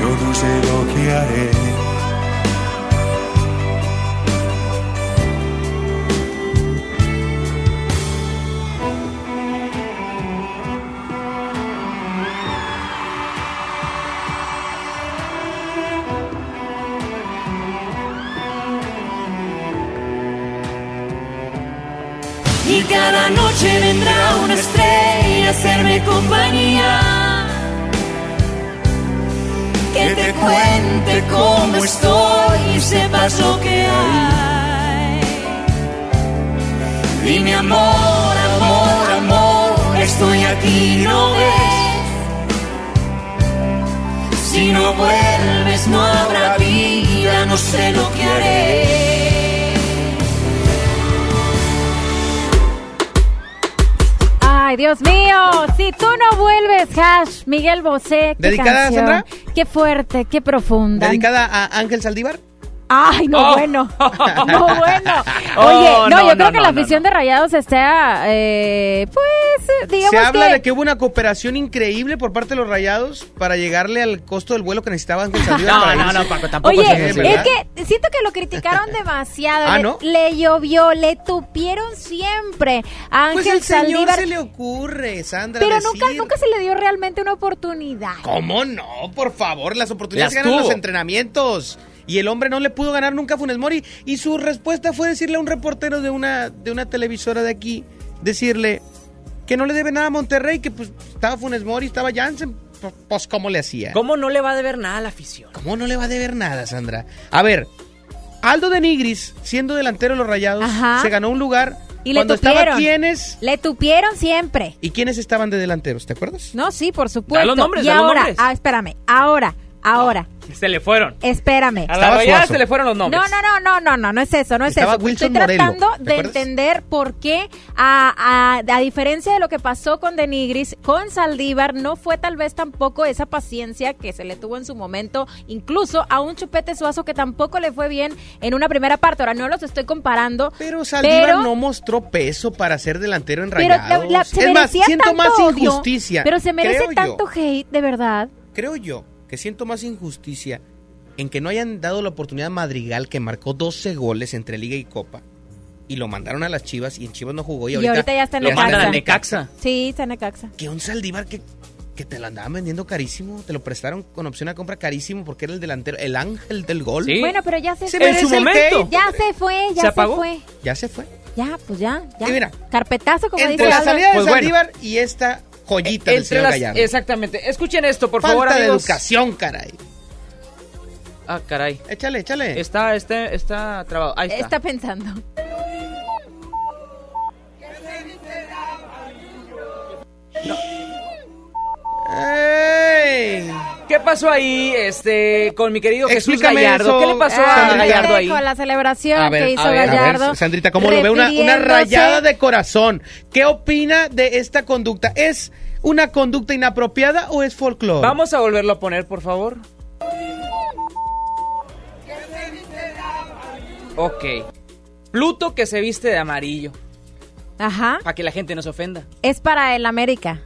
S35: Io tu sei lo chiare Y cada noche vendrá una estrella a hacerme compañía. Que te cuente cómo estoy y sepas lo que hay. Dime amor, amor, amor, estoy aquí, ¿no ves? Si no vuelves no habrá vida, no sé lo que haré.
S3: Ay, Dios mío, si tú no vuelves, Hash, Miguel Bosé. qué
S4: ¿Dedicada,
S3: canción.
S4: Sandra?
S3: Qué fuerte, qué profunda.
S4: ¿Dedicada a Ángel Saldívar?
S3: Ay, no
S4: Oh.
S3: bueno. <laughs> <laughs> No bueno.
S4: Oh,
S3: Oye, no,
S4: no,
S3: yo
S4: no,
S3: creo que
S4: no,
S3: la
S4: no,
S3: afición de Rayados está, eh, pues, eh, digamos
S4: Se habla
S3: que...
S4: de que hubo una cooperación increíble por parte de los Rayados para llegarle al costo del vuelo que necesitaba Ángel Saldívar <laughs>
S5: No,
S4: para
S5: no,
S4: irse.
S5: no, Paco, tampoco
S3: Oye, es
S4: ¿verdad?
S3: que siento que lo criticaron demasiado.
S4: Ah,
S3: le,
S4: ¿no?
S3: le llovió, le tupieron siempre a
S4: Pues
S3: Ángel
S4: el señor
S3: Saldívar.
S4: se le ocurre, Sandra.
S3: Pero
S4: decir-
S3: nunca, nunca se le dio realmente una oportunidad.
S4: ¿Cómo no? Por favor, las oportunidades
S5: Las
S4: ganan los entrenamientos. Y el hombre no le pudo ganar nunca a Funes Mori. Y su respuesta fue decirle a un reportero de una, de una televisora de aquí, decirle que no le debe nada a Monterrey, que pues estaba Funes Mori, estaba Jansen. Pues, Pues, ¿cómo le hacía?
S5: ¿Cómo no le va a deber nada a la afición?
S4: ¿Cómo no le va a deber nada, Sandra? A ver, Aldo de Nigris, siendo delantero de los Rayados,
S3: Ajá.
S4: se ganó un lugar
S3: Y le
S4: cuando estaba
S3: tupieron.
S4: quiénes
S3: Le tupieron siempre.
S4: y quiénes estaban de delanteros, ¿te acuerdas?
S3: No, sí, por supuesto.
S5: Da los nombres,
S3: y
S5: da los
S3: ahora,
S5: nombres.
S3: ah, espérame, ahora, ahora,
S5: Se le fueron.
S3: espérame.
S5: A
S4: Estaba
S5: la
S4: Suazo.
S5: se le fueron los nombres.
S3: No, no, no, no, no, no, no es eso, no es
S4: Estaba
S3: eso.
S4: Wilson
S3: Estoy tratando
S4: ¿te
S3: de
S4: acuerdas?
S3: entender por qué, a, a, a diferencia de lo que pasó con Denigris, con Saldívar no fue tal vez tampoco esa paciencia que se le tuvo en su momento, incluso a un Chupete Suazo que tampoco le fue bien en una primera parte. Ahora no los estoy comparando,
S4: Pero Saldívar
S3: pero-
S4: no mostró peso para ser delantero en
S3: pero la-
S4: Rayados.
S3: la- se
S4: es más,
S3: merecía
S4: siento
S3: tanto
S4: más
S3: odio,
S4: injusticia.
S3: Pero se merece
S4: yo,
S3: tanto hate, de verdad.
S4: creo yo que siento más injusticia en que no hayan dado la oportunidad a Madrigal que marcó 12 goles entre Liga y Copa y lo mandaron a las Chivas y en Chivas no jugó y
S3: Y
S4: ahorita,
S3: ahorita ya está en Necaxa.
S5: Necaxa.
S3: Sí, está en Necaxa.
S4: Que un Saldívar que, que te lo andaban vendiendo carísimo, te lo prestaron con opción a compra carísimo porque era el delantero, el ángel del gol.
S5: Sí.
S3: Bueno, pero ya se,
S4: Se
S3: fue.
S4: merece
S5: su
S4: el
S5: momento.
S3: Ya se fue, ya
S5: ¿Se
S3: se,
S5: apagó?
S3: fue.
S4: Ya se fue.
S3: Ya, pues ya, ya.
S4: Y mira,
S3: Carpetazo, como
S4: Entre
S3: dice
S4: la salida de
S5: Pues bueno.
S4: Saldívar y esta joyita del
S5: Entre
S4: señor
S5: las-
S4: Gallardo.
S5: exactamente. Escuchen esto, por
S4: Falta
S5: favor,
S4: de
S5: amigos.
S4: educación, caray.
S5: Ah, caray.
S4: Échale, échale.
S5: Está, está, está trabado. Ahí está.
S3: Está pensando.
S4: ¡Ey!
S5: ¿Qué pasó ahí, este, con mi querido Jesús
S4: Explícame
S5: Gallardo?
S4: eso,
S5: ¿Qué le pasó a
S4: Sandrita.
S5: Gallardo ahí?
S3: Con la celebración
S4: A ver,
S3: que hizo
S4: a ver, a ver,
S3: Gallardo.
S4: Sandrita, ¿cómo lo ve? Una, una
S3: refiriéndose-
S4: rayada de corazón. ¿Qué opina de esta conducta? ¿Es una conducta inapropiada o es folclore?
S5: Vamos a volverlo a poner, por favor. Ok. Pluto que se viste de amarillo.
S3: Ajá.
S5: Para que la gente no se ofenda.
S3: Es para el América.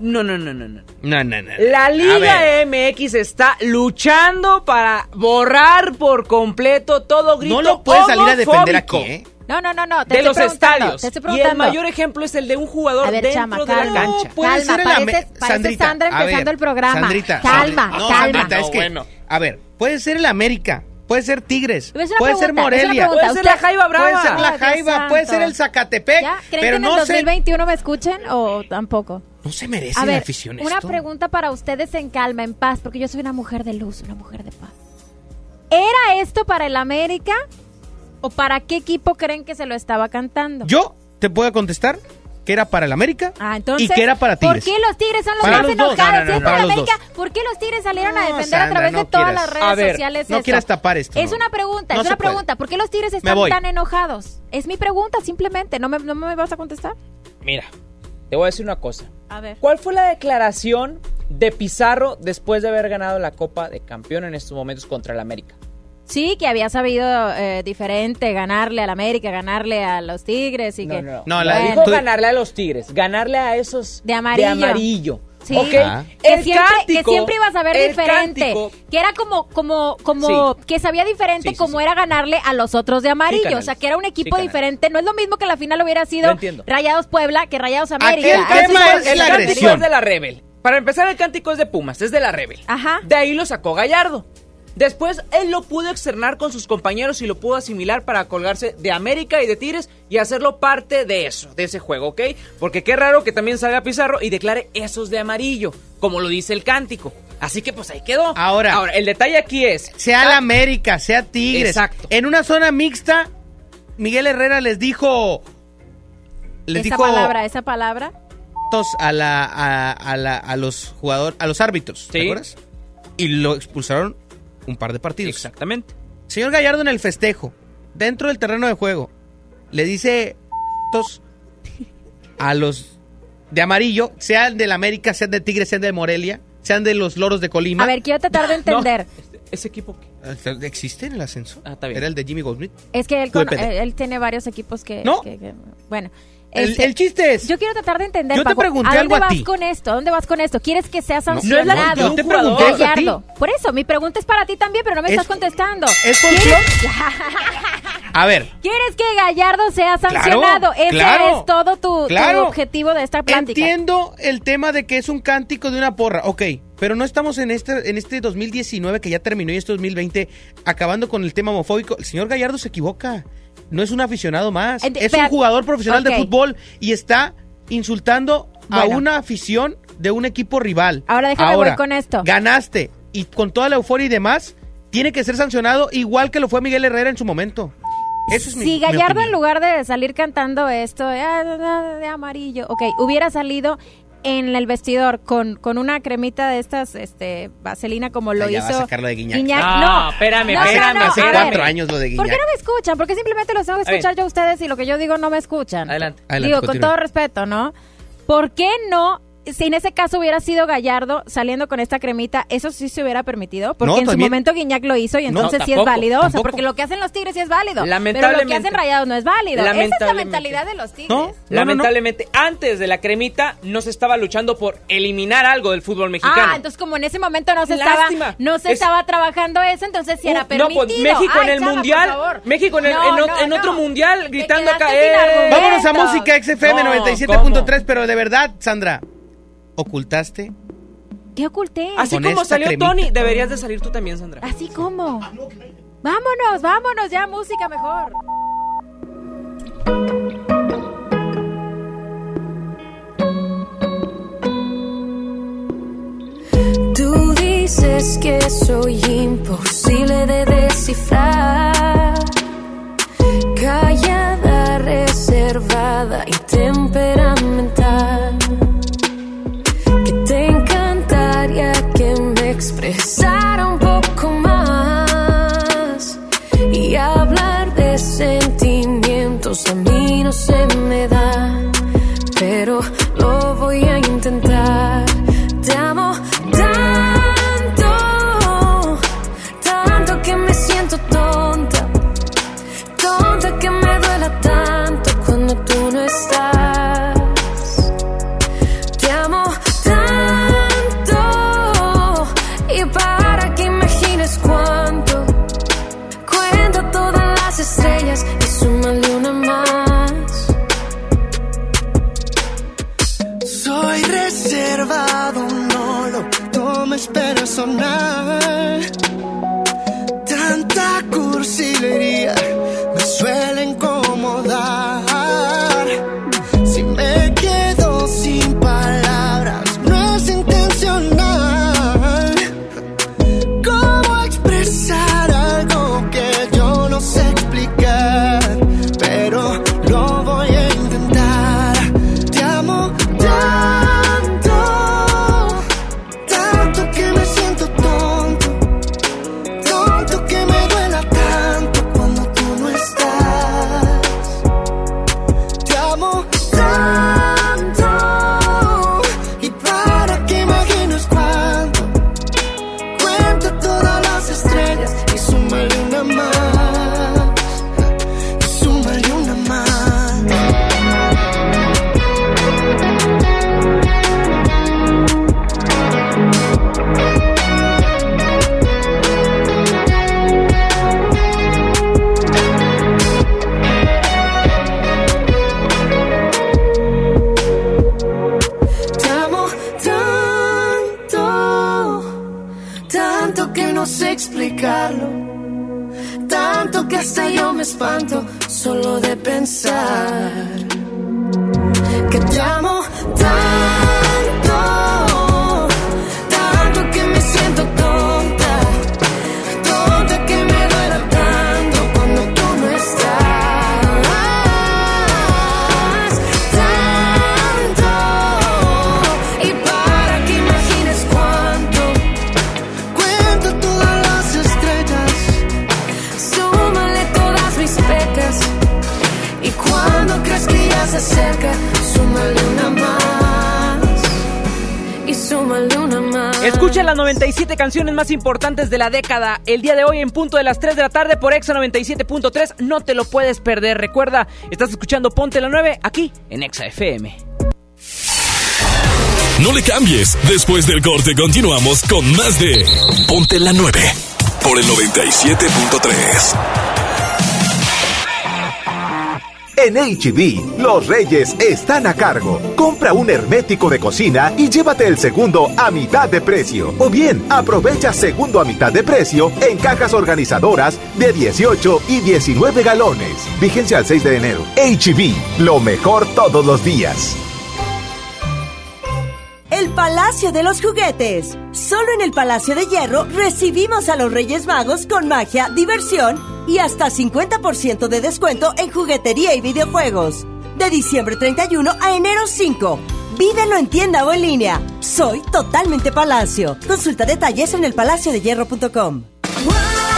S5: No, no, no, no, no.
S4: No, no, no.
S5: La Liga MX está luchando para borrar por completo todo grito
S4: No lo puedes salir a defender aquí, ¿eh?
S3: No, no, no, no. Te
S5: De
S3: estoy
S5: los estadios.
S3: Te estoy
S5: Y el mayor ejemplo es el de un jugador
S3: A ver,
S5: dentro
S3: chama,
S5: de la
S3: calma.
S5: cancha.
S4: puede
S3: calma, pareces- pareces
S4: Sandrita,
S3: Sandra
S4: a
S3: empezando
S4: ver,
S3: el programa.
S4: Sandrita,
S3: Calma,
S4: Sandrita. No,
S3: calma.
S4: Sandrita, es
S5: No,
S4: que,
S5: bueno.
S4: a ver, puede ser el América, puede ser Tigres,
S3: Es una
S4: puede ser
S3: pregunta,
S4: Morelia.
S5: Puede ser la Jaiba Brava.
S4: puede ser la Jaiba, puede ser el Zacatepec,
S3: ¿Ya? ¿Creen
S4: pero
S3: que en el
S4: no se,
S3: 2021 me escuchen o tampoco?
S4: No se merece
S3: A
S4: la
S3: ver,
S4: afición
S3: una
S4: esto.
S3: pregunta para ustedes en calma, en paz, porque yo soy una mujer de luz, una mujer de paz. ¿Era esto para el América o para qué equipo creen que se lo estaba cantando?
S4: Yo te puedo contestar que era para el América
S3: Ah, entonces,
S4: y que era para
S3: ¿por
S4: Tigres.
S3: qué los Tigres son los
S4: Para
S3: más
S4: los dos.
S3: enojados?
S4: No, no, no,
S3: Si es
S4: para
S3: para
S4: los
S3: América,
S4: dos.
S3: ¿por qué los Tigres salieron a defender a través
S4: no
S3: de todas
S4: quieras.
S3: las redes
S4: A ver,
S3: sociales
S4: no
S3: eso?
S4: quieras tapar esto,
S3: Es
S4: no.
S3: una pregunta,
S4: No
S3: es una
S4: puede.
S3: pregunta. ¿Por qué los Tigres están tan enojados? Es mi pregunta, simplemente. ¿No me, no me vas a contestar?
S5: Mira, te voy a decir una cosa.
S3: A ver.
S5: ¿Cuál fue la declaración de Pizarro después de haber ganado la Copa de Campeón en estos momentos contra el América?
S3: Sí, que había sabido eh, diferente ganarle al América, ganarle a los Tigres y que...
S5: No,
S4: No, la-
S5: dijo
S4: tú-
S5: ganarle a los Tigres, ganarle a esos
S3: De amarillo.
S5: amarillo.
S3: Sí.
S4: Ah.
S3: Que
S5: El
S3: siempre, que
S5: cántico-
S3: siempre ibas a ver diferente.
S5: cántico-
S3: Que era como, como, como,
S5: Sí.
S3: que sabía diferente
S5: Sí, sí,
S3: como
S5: sí.
S3: era ganarle a los otros de amarillo. o sea, que era un equipo diferente. No es lo mismo que la final hubiera sido. Rayados Puebla que Rayados América.
S4: el tema es
S5: el
S4: la
S5: cántico es de la Rebel. Para empezar, el cántico es de Pumas, es de la Rebel.
S3: Ajá.
S5: De ahí lo sacó Gallardo. Después él lo pudo externar con sus compañeros y lo pudo asimilar para colgarse de América y de Tigres y hacerlo parte de eso, de ese juego, ¿ok? Porque qué raro que también salga Pizarro y declare esos de amarillo, como lo dice el cántico. Así que pues ahí quedó.
S4: Ahora,
S5: Ahora el detalle aquí es...
S4: sea la América, sea Tigres.
S5: Exacto.
S4: En una zona mixta, Miguel Herrera les dijo. Les
S3: esa
S4: dijo
S3: palabra, esa palabra.
S4: tos a, la, a, a la- a los jugadores, a los árbitros, ¿te
S5: Sí.
S4: acuerdas? Y lo expulsaron un par de partidos.
S5: Exactamente.
S4: Señor Gallardo en el festejo, dentro del terreno de juego, le dice tos a los de amarillo, sean del América, sean de Tigres, sean de Morelia, sean de los Loros de Colima.
S3: A ver, quiero tratar de entender.
S5: ¿Ese equipo qué?
S4: ¿Existe en el ascenso?
S5: Ah, está bien.
S4: Era el de Jimmy Goldsmith.
S3: Es que él, con- él- él tiene varios equipos que...
S4: No.
S3: que- que- bueno.
S4: El-
S3: este,
S4: el chiste es-
S3: Yo quiero tratar de entender,
S4: Yo te
S3: Paco,
S4: pregunté
S3: ¿a
S4: algo
S3: dónde
S4: a
S3: vas
S4: ti.
S3: con esto? ¿A dónde vas con esto? ¿Quieres que sea
S4: No, no
S3: sancionado?
S4: la- yo te pregunté eso a ti.
S3: Gallardo. Por eso, mi pregunta es para ti también, pero no me
S4: Es-
S3: estás contestando.
S4: ¿Es
S3: ¿Quieres, <laughs>
S4: A ver,
S3: quieres que Gallardo sea sancionado? Ese
S4: claro,
S3: es todo tu, objetivo de esta plática.
S4: Entiendo el tema de que es un cántico de una porra, ok, pero no estamos en este, en este 2019 que ya terminó y este 2020 acabando con el tema homofóbico. El señor Gallardo se equivoca, no es un aficionado más, es un jugador profesional de fútbol y está insultando a una afición de un equipo rival.
S3: Ahora déjame
S4: Ahora,
S3: voy con esto.
S4: Ganaste y con toda la euforia y demás, tiene que ser sancionado igual que lo fue Miguel Herrera en su momento. Eso es mi-
S3: si Gallardo en lugar de salir cantando esto de, ah, de- de amarillo, ok, hubiera salido en el vestidor con, con una cremita de estas, este, vaselina como lo
S4: Ah, ya va a
S3: hizo
S4: sacar lo de Guiñac.
S5: No,
S3: no,
S5: espérame,
S3: no,
S5: espérame,
S3: no,
S4: Hace cuatro años lo de Guiñac.
S3: ¿Por qué no me escuchan? Porque simplemente los tengo que escuchar yo a ustedes y lo que yo digo no me escuchan.
S5: Adelante.
S4: Adelante,
S3: digo, con todo respeto, ¿no? ¿Por qué no? Si en ese caso hubiera sido Gallardo saliendo con esta cremita, eso sí se hubiera permitido, porque
S4: No,
S3: en su momento Guiñac lo hizo y
S4: No,
S3: entonces sí es
S5: tampoco,
S3: válido, o sea, porque lo que hacen los Tigres sí es válido, pero lo que
S5: Lamentablemente.
S3: hacen Rayados no es válido. Esa es la mentalidad de los Tigres.
S4: No, no, no, no.
S5: Lamentablemente, antes de la cremita no se estaba luchando por eliminar algo del fútbol mexicano.
S3: Ah, entonces como en ese momento no se
S5: Lástima.
S3: estaba no se
S5: Es-
S3: estaba trabajando eso, entonces sí era
S5: Uh,
S3: permitido.
S5: No, pues México en
S3: Ay,
S5: el
S3: Chava,
S5: mundial.
S3: favor.
S5: México en, el-
S3: No,
S5: en ot-
S3: no,
S5: en otro
S3: no.
S5: mundial gritando acá. ¡eh!
S4: Vámonos a música XFM
S5: No,
S4: 97.3, pero de verdad, Sandra, ¿ocultaste?
S3: ¿Qué oculté?
S5: Así
S4: Con
S5: como salió
S4: cremita.
S5: Tony, deberías de salir tú también, Sandra.
S3: Así como. Vámonos, vámonos ya música mejor.
S11: Tú dices que soy imposible de descifrar. Callada, reservada y temperamental. Me
S5: 97 canciones más importantes de la década. El día de hoy en punto de las 3 de la tarde por Exa 97.3. No te lo puedes perder. Recuerda, estás escuchando Ponte la 9 aquí en Exa FM.
S2: No le cambies. Después del corte continuamos con más de Ponte la 9 por el 97.3.
S36: En HB, los reyes están a cargo. Compra un hermético de cocina y llévate el segundo a mitad de precio. O bien, aprovecha segundo a mitad de precio en cajas organizadoras de 18 y 19 galones. Vigencia al 6 de enero. HB, lo mejor todos los días.
S28: El Palacio de los Juguetes. Solo en el Palacio de Hierro recibimos a los Reyes Magos con magia, diversión y hasta 50% de descuento en juguetería y videojuegos. De diciembre 31 a enero 5. Vívelo en tienda o en línea. Soy totalmente Palacio. Consulta detalles en elpalaciodehierro.com.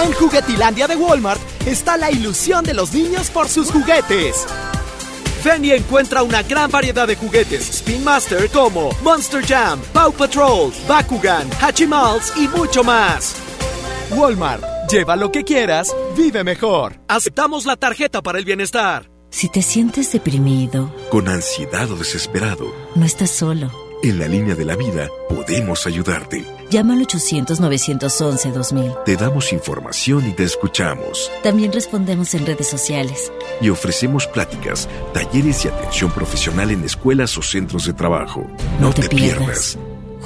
S37: En Juguetilandia de Walmart está la ilusión de los niños por sus juguetes. Ven encuentra una gran variedad de juguetes Spin Master como Monster Jam, Paw Patrol, Bakugan, Hachimals y mucho más. Walmart, lleva lo que quieras, vive mejor. Aceptamos la tarjeta para el bienestar.
S17: Si te sientes deprimido,
S38: Con ansiedad o desesperado,
S17: no estás solo.
S38: en la línea de la vida podemos ayudarte.
S17: Llama al 800-911-2000.
S38: Te damos información y te escuchamos.
S17: También respondemos en redes sociales.
S38: Y ofrecemos pláticas, talleres y atención profesional en escuelas o centros de trabajo. No, te, pierdas.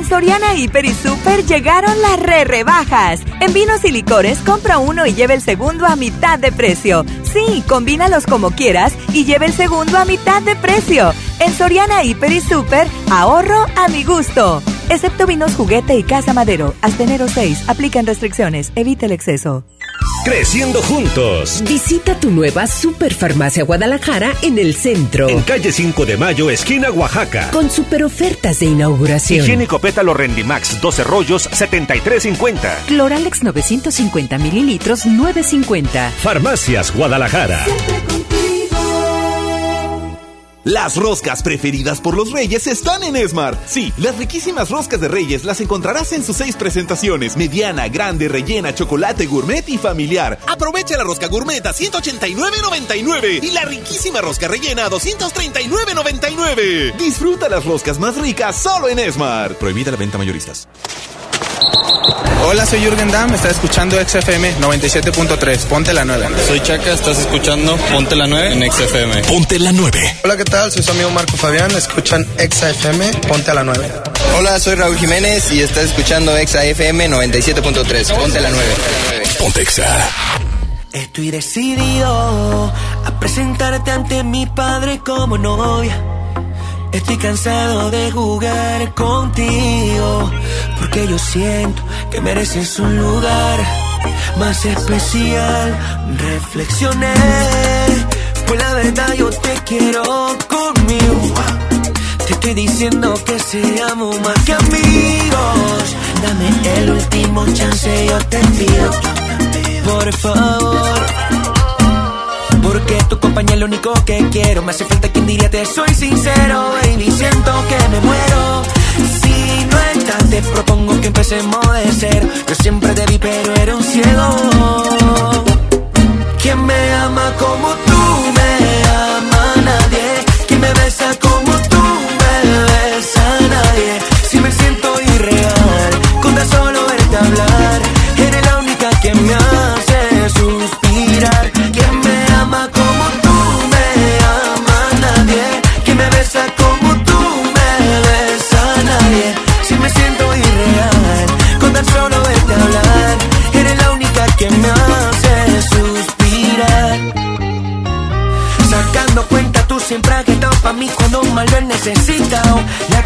S31: En Soriana Hiper y Super llegaron las re rebajas. En vinos y licores compra uno y lleve el segundo a mitad de precio. Sí, combínalos como quieras y lleve el segundo a mitad de precio. En Soriana Hiper y Super, ahorro a mi gusto. Excepto vinos juguete y casa madero. Hasta enero 6. Aplican restricciones. Evita el exceso.
S32: Creciendo juntos.
S39: Visita tu nueva Superfarmacia Guadalajara en el centro.
S32: En calle 5 de Mayo, esquina Oaxaca.
S39: Con super ofertas de inauguración.
S32: Higiénico pétalo Rendimax 12 rollos 73.50.
S40: Cloralex 950 mililitros 950.
S32: Farmacias Guadalajara.
S29: Las roscas preferidas por los reyes están en Esmar. Sí, las riquísimas roscas de reyes las encontrarás en sus seis presentaciones. Mediana, grande, rellena, chocolate, gourmet y familiar. Aprovecha la rosca gourmet a 189.99 y la riquísima rosca rellena a 239.99. Disfruta las roscas más ricas solo en Esmar. Prohibida la venta mayoristas.
S41: Hola, soy Jürgen Damm, estás escuchando XFM 97.3, ponte la 9.
S42: Soy Chaca, estás escuchando Ponte la 9 en XFM.
S2: Ponte la 9.
S41: Hola, ¿qué tal? Soy su amigo Marco Fabián, escuchan XFM, ponte a la 9.
S42: Hola, soy Raúl Jiménez y estás escuchando XFM 97.3. Ponte la 9.
S2: Ponte Exa.
S43: Estoy decidido a presentarte ante mi padre como novia. Estoy cansado de jugar contigo, porque yo siento que mereces un lugar más especial. Reflexioné, pues la verdad yo te quiero conmigo. Te estoy diciendo que seamos más que amigos. Dame el último chance, yo te pido. Por favor. Porque tu compañía es lo único que quiero. Me hace falta quien diría te soy sincero, baby. Siento que me muero. Si no estás, te propongo que empecemos de cero. Yo siempre te vi, pero era un ciego. ¿Quién me ama como tú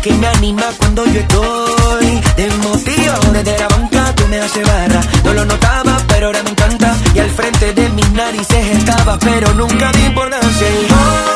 S43: que me anima cuando yo estoy desmotivado. Desde la banca tú me haces barra, no lo notaba, pero ahora me encanta. Y al frente de mis narices estaba, pero nunca di importancia.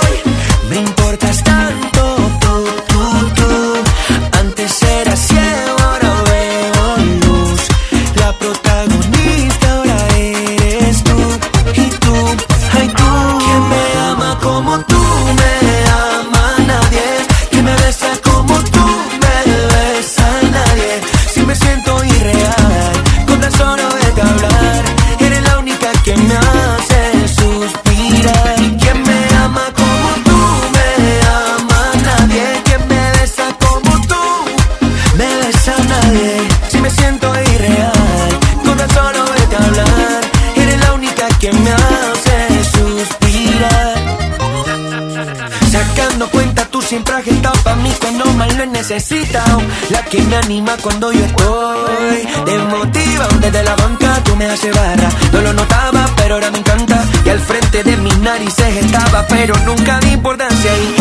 S43: Que me anima cuando yo estoy desmotiva. Desde la banca tú me haces barra. No lo notaba, pero ahora me encanta. Y al frente de mis narices estaba, pero nunca di importancia. Y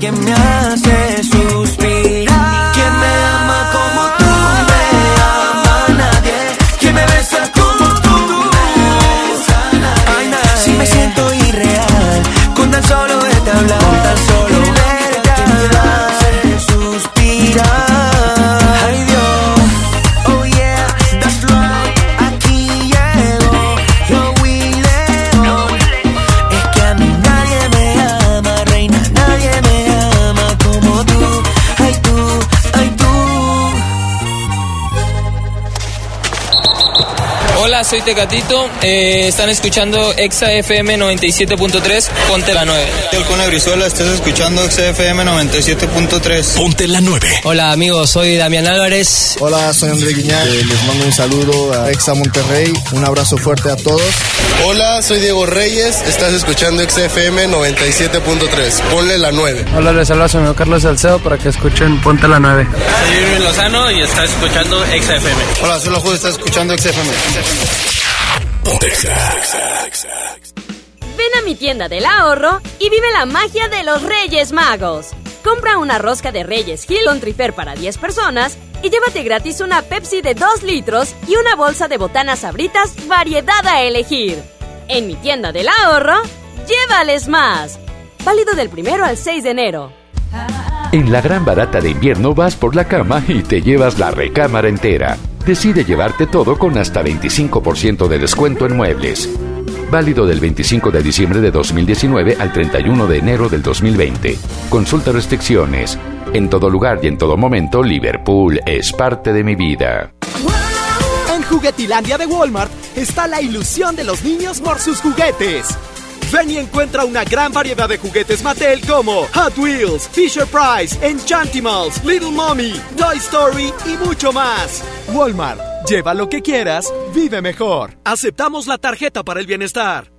S43: que me hace
S42: soy Tecatito. eh, están escuchando Exa FM 97.3. Ponte la 9.
S44: El Cone Brizuela, estás escuchando XFM 97.3.
S45: Ponte la 9.
S42: Hola, amigos. Soy Damián Álvarez.
S2: Hola, soy André Guiñac. Eh, les mando un saludo a Exa Monterrey. Un abrazo fuerte a todos.
S46: Hola, soy Diego Reyes. Estás escuchando XFM 97.3. Ponle la 9.
S47: Hola, les habla su amigo Carlos Salcedo para que escuchen Ponte la 9.
S42: Soy Irving Lozano y estás escuchando Exa FM.
S2: Hola, soy Lojo. Estás escuchando XFM.
S27: Ven a mi tienda del ahorro y vive la magia de los Reyes Magos. Compra una rosca de Reyes Hill con Trifer para 10 personas y llévate gratis una Pepsi de 2 litros y una bolsa de botanas sabritas variedad a elegir. En mi tienda del ahorro, llévales más. Válido del primero al 6 de enero.
S48: En la gran barata de invierno vas por la cama y te llevas la recámara entera. Decide llevarte todo con hasta 25% de descuento en muebles. Válido del 25 de diciembre de 2019 al 31 de enero del 2020. Consulta restricciones. En todo lugar y en todo momento, Liverpool es parte de mi vida.
S29: En Juguetilandia de Walmart está la ilusión de los niños por sus juguetes. Ven y encuentra una gran variedad de juguetes Mattel como Hot Wheels, Fisher Price, Enchantimals, Little Mommy, Toy Story y mucho más. Walmart, lleva lo que quieras, vive mejor. Aceptamos la tarjeta para el bienestar.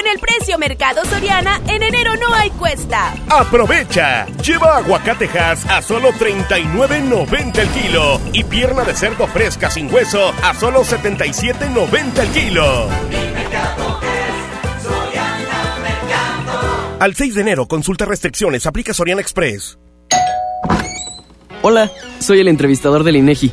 S49: Con el precio Mercado Soriana, en enero no hay cuesta.
S39: Aprovecha. Lleva aguacatejas a solo 39.90 el kilo y pierna de cerdo fresca sin hueso a solo 77.90 el kilo. Al 6 de enero, consulta restricciones, aplica Soriana Express.
S50: Hola, soy el entrevistador del INEGI.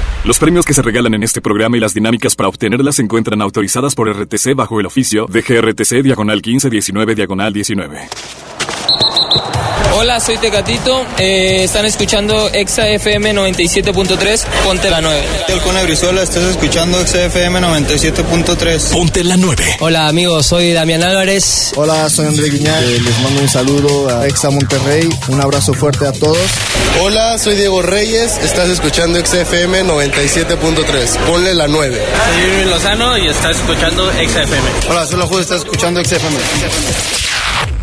S51: Los premios que se regalan en este programa y las dinámicas para obtenerlas se encuentran autorizadas por RTC bajo el oficio de GRTC Diagonal 1519 Diagonal 19.
S42: Hola, soy Tecatito. Eh, están escuchando Exa FM 97.3. Ponte la 9.
S52: Con Brizuela, estás escuchando XFM 97.3.
S2: Ponte la 9.
S53: Hola, amigos. Soy Damián Álvarez.
S54: Hola, soy André Guiñar. Eh, les mando un saludo a Exa Monterrey. Un abrazo fuerte a todos.
S12: Hola, soy Diego Reyes. Estás escuchando XFM 97.3. Ponle la 9.
S55: Soy Irving Lozano y estás escuchando XFM.
S12: Hola, soy la. Estás escuchando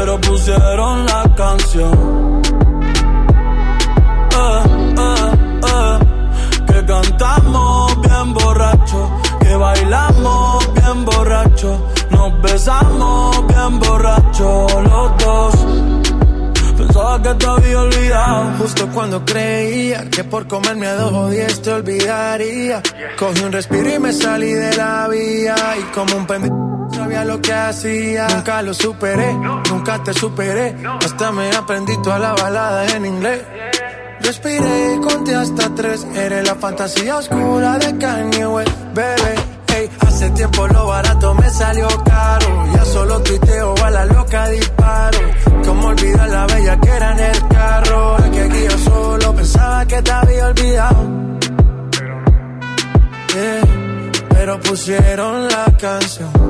S8: Pero pusieron la canción. Eh, eh, eh, que cantamos bien borracho, que bailamos bien borracho, nos besamos bien borracho los dos. Pensaba que te había olvidado.
S56: Justo cuando creía que por comerme a dos o te olvidaría. Cogí un respiro y me salí de la vía. Y como un pendejo lo que hacía. Nunca lo superé, nunca te superé. Hasta me aprendí toda la balada en inglés. Respiré y conté hasta tres. Eres la fantasía oscura de Kanye West, bebé. Ey, hace tiempo lo barato me salió caro. Ya solo tuiteo a la loca disparo. Como olvidar la bella que era en el carro. Es que aquí yo solo pensaba que te había olvidado. Pero pusieron la canción.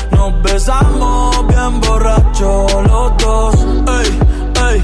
S8: nos besamos bien borracho los dos. Ey, ey,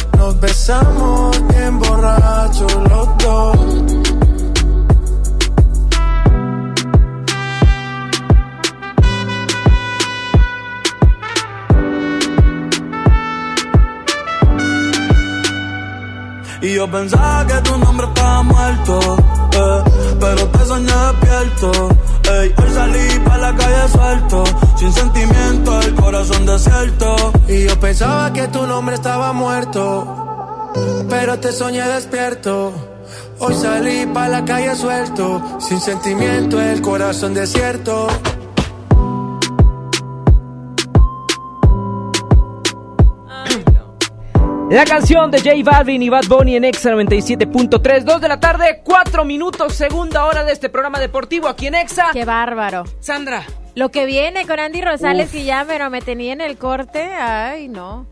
S56: nos besamos bien borrachos los dos.
S8: Y yo pensaba que tu nombre estaba muerto, eh, pero te soñé despierto. Ey, hoy salí pa' la calle suelto, sin sentimiento, el corazón desierto. Y yo pensaba que tu nombre estaba muerto, pero te soñé despierto. Hoy salí pa' la calle suelto, sin sentimiento, el corazón desierto.
S5: La canción de J Balvin y Bad Bunny en Exa 97.3, 2 de la tarde, 4 minutos, segunda hora de este programa deportivo aquí en Exa.
S3: Qué bárbaro.
S5: Sandra.
S3: Lo que viene con Andy Rosales, y ya, pero me tenía en el corte, ay, no.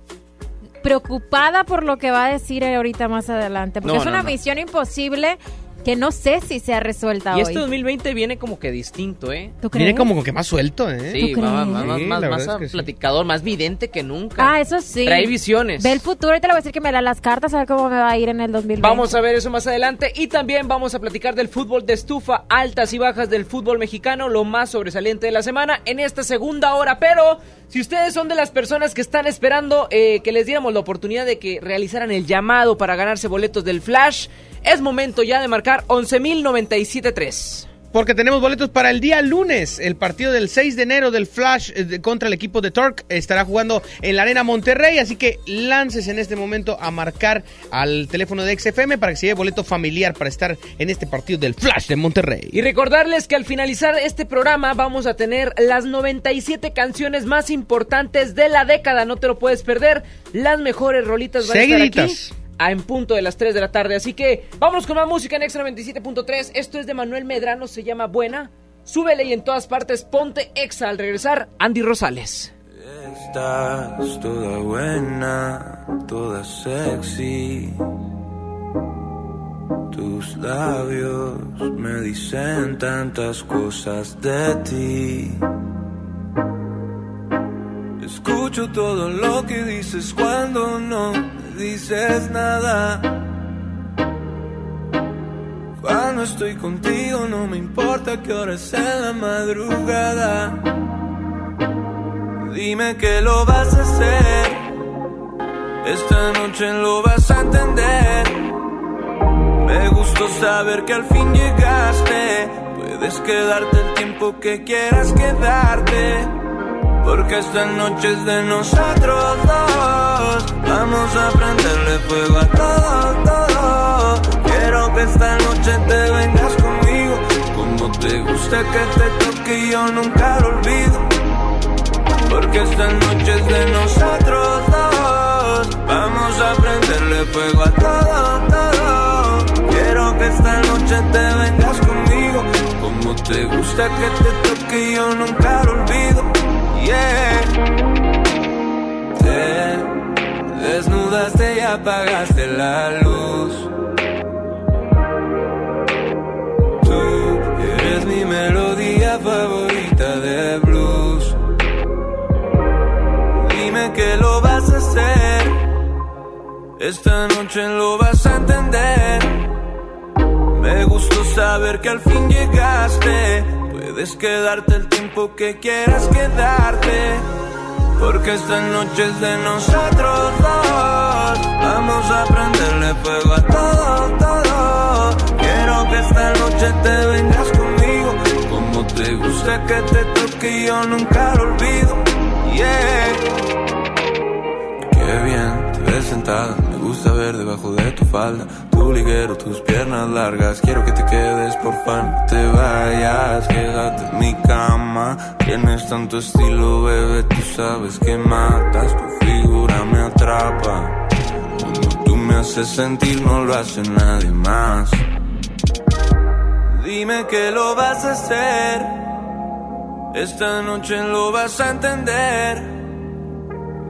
S3: Preocupada por lo que va a decir ahorita más adelante, porque
S5: No,
S3: es
S5: no,
S3: una
S5: no.
S3: misión imposible que no sé si sea resuelta
S5: Y
S3: hoy.
S5: este 2020 viene como que distinto, ¿eh?
S3: ¿Tú crees?
S4: Viene como que más suelto, ¿eh?
S5: Sí,
S3: ¿Tú
S5: más,
S3: crees?
S5: más, más,
S4: Sí,
S5: más,
S4: la
S5: más
S4: verdad es que sí.
S5: platicador, más vidente que nunca.
S3: Ah, eso sí.
S5: Trae visiones.
S3: Ve el futuro y te lo voy a decir que me da las cartas a ver cómo me va a ir en el 2020.
S5: Vamos a ver eso más adelante y también vamos a platicar del fútbol de estufa, altas y bajas del fútbol mexicano, lo más sobresaliente de la semana en esta segunda hora. Pero si ustedes son de las personas que están esperando eh, que les diéramos la oportunidad de que realizaran el llamado para ganarse boletos del Flash, es momento ya de marcar 11.097.3.
S4: Porque tenemos boletos para el día lunes. El partido del 6 de enero del Flash eh, contra el equipo de Torque estará jugando en la Arena Monterrey. Así que lances en este momento a marcar al teléfono de XFM para que se lleve boleto familiar para estar en este partido del Flash de Monterrey.
S5: Y recordarles que al finalizar este programa vamos a tener las 97 canciones más importantes de la década. No te lo puedes perder. Las mejores rolitas van a estar aquí. A en punto de las 3 de la tarde. Así que vámonos con más música en Extra 97.3. Esto es de Manuel Medrano, se llama Buena. Súbele y en todas partes ponte Exa. Al regresar, Andy Rosales.
S57: Estás toda buena, toda sexy. Tus labios me dicen tantas cosas de ti. Escucho todo lo que dices cuando no me dices nada. Cuando estoy contigo no me importa que hora sea la madrugada. Dime que lo vas a hacer. Esta noche lo vas a entender. Me gustó saber que al fin llegaste. Puedes quedarte el tiempo que quieras quedarte. Porque esta noche es de nosotros dos. Vamos a prenderle fuego a todo, todo. Quiero que esta noche te vengas conmigo. Como te gusta que te toque y yo nunca lo olvido. Porque esta noche es de nosotros dos. Vamos a prenderle fuego a todo, todo. Quiero que esta noche te vengas conmigo. Como te gusta que te toque y yo nunca lo olvido. Te desnudaste y apagaste la luz. Tú eres mi melodía favorita de blues. Dime que lo vas a hacer. Esta noche lo vas a entender. Me gustó saber que al fin llegaste. Puedes quedarte el tiempo que quieras quedarte. Porque esta noche es de nosotros dos. Vamos a prenderle fuego a todo, todo. Quiero que esta noche te vengas conmigo. Como te gusta que te toque yo nunca lo olvido. Yeah. Qué bien te ves sentada. Gusta ver debajo de tu falda. Tu liguero, tus piernas largas. Quiero que te quedes, por fan. No te vayas, quédate en mi cama. Tienes tanto estilo, bebé. Tú sabes que matas. Tu figura me atrapa. Cuando tú me haces sentir, no lo hace nadie más. Dime que lo vas a hacer. Esta noche lo vas a entender.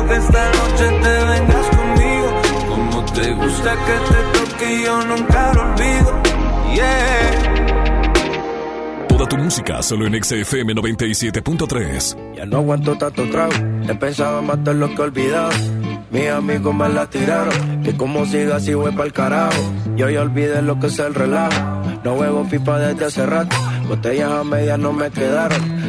S57: Quiero que esta noche te vengas conmigo. Como te gusta que te toque yo nunca lo olvido. Yeah.
S2: Toda tu música solo en XFM 97.3.
S58: Ya no aguanto tanto trago. He pensado matar lo que he olvidado. Mis amigos me la tiraron. Que como siga así voy pa'l carajo. Yo ya olvidé lo que es el relajo. No huevo pipa desde hace rato. Botellas a medias no me quedaron.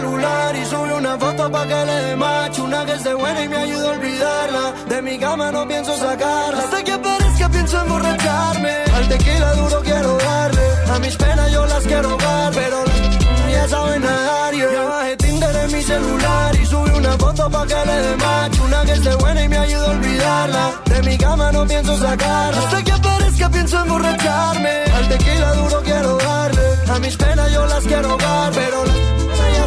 S23: Y subí una foto pa' que le dé match Una que esté buena y me ayuda a olvidarla. De mi cama no pienso sacarla. Hasta que aparezca pienso emborracharme. Al tequila duro quiero darle. A mis penas yo las quiero dar Pero <laughs> ya saben nadar. Yeah. Ya bajé Tinder en mi celular y subí una foto pa' que le dé match Una que esté buena y me ayuda a olvidarla. De mi cama no pienso sacarla. Hasta que aparezca pienso emborracharme. Al tequila duro quiero darle. A mis penas yo las quiero dar Pero las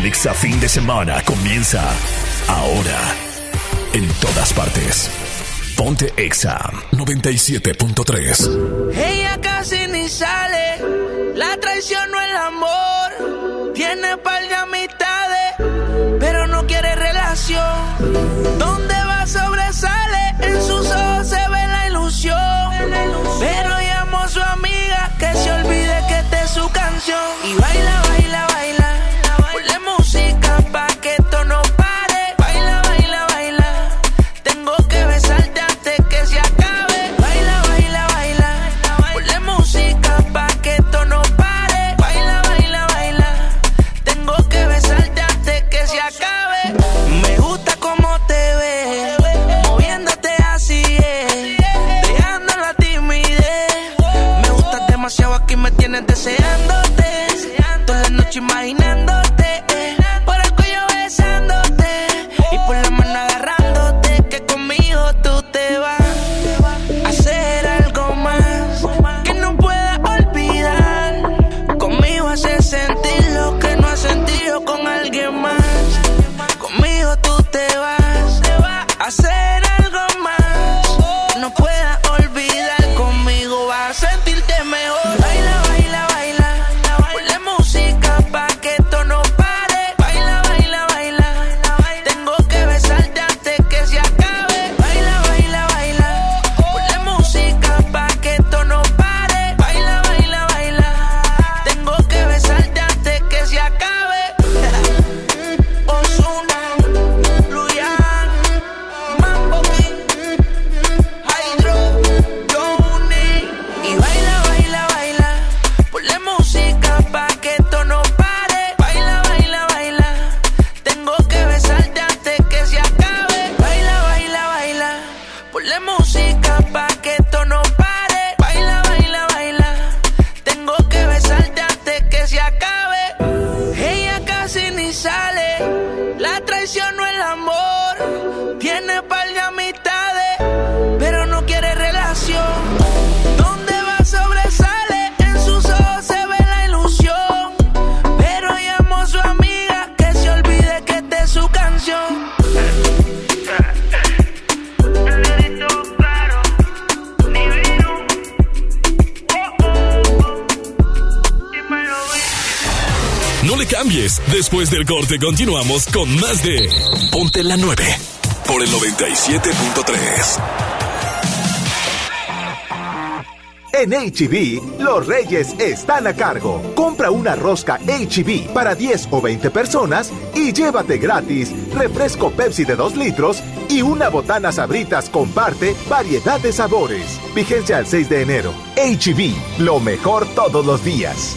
S2: El Exa fin de semana comienza ahora. En todas partes. Ponte Exa 97.3.
S59: Ella casi ni sale, la traición no el amor. Tiene par de amistades, pero no quiere relación. Donde Toda la noche se acabe. Ella casi ni sale. La traición no es
S2: Después del corte continuamos con más de Ponte la 9 por el 97.3.
S29: En HB, los reyes están a cargo. Compra una rosca HB para 10 o 20 personas y llévate gratis refresco Pepsi de 2 litros y una botana sabritas comparte variedad de sabores. Vigencia al 6 de enero. HB, lo mejor todos los días.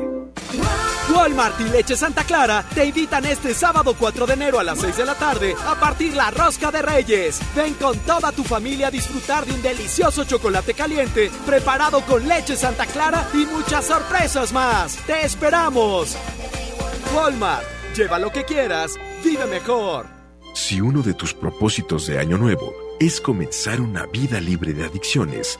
S60: Walmart y Leche Santa Clara te invitan este sábado 4 de enero a las 6 de la tarde a partir la rosca de Reyes. Ven con toda tu familia a disfrutar de un delicioso chocolate caliente preparado con leche Santa Clara y muchas sorpresas más. ¡Te esperamos! Walmart, lleva lo que quieras, vive mejor.
S61: Si uno de tus propósitos de año nuevo es comenzar una vida libre de adicciones,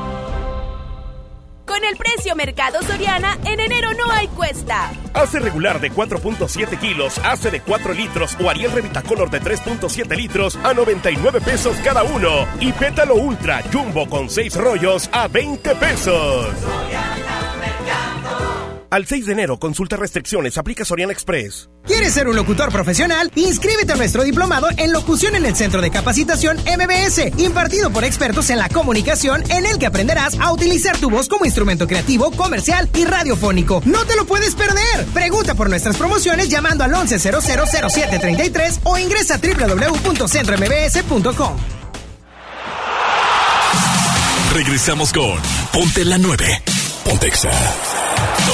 S62: Con el precio Mercado Soriana, en enero no hay cuesta.
S39: Hace regular de 4.7 kilos, hace de 4 litros o Ariel Revitacolor de 3.7 litros a 99 pesos cada uno. Y Pétalo Ultra Jumbo con 6 rollos a 20 pesos. Al 6 de enero, consulta restricciones, aplica Soriana Express.
S63: ¿Quieres ser un locutor profesional? Inscríbete a nuestro diplomado en locución en el Centro de Capacitación MBS, impartido por expertos en la comunicación, en el que aprenderás a utilizar tu voz como instrumento creativo, comercial y radiofónico. ¡No te lo puedes perder! Pregunta por nuestras promociones llamando al 11000733 o ingresa a www.centrombs.com.
S2: Regresamos con Ponte la 9. Pontexa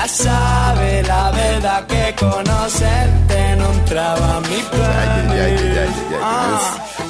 S64: Ya sabes la verdad que conocerte no entraba a mi plan.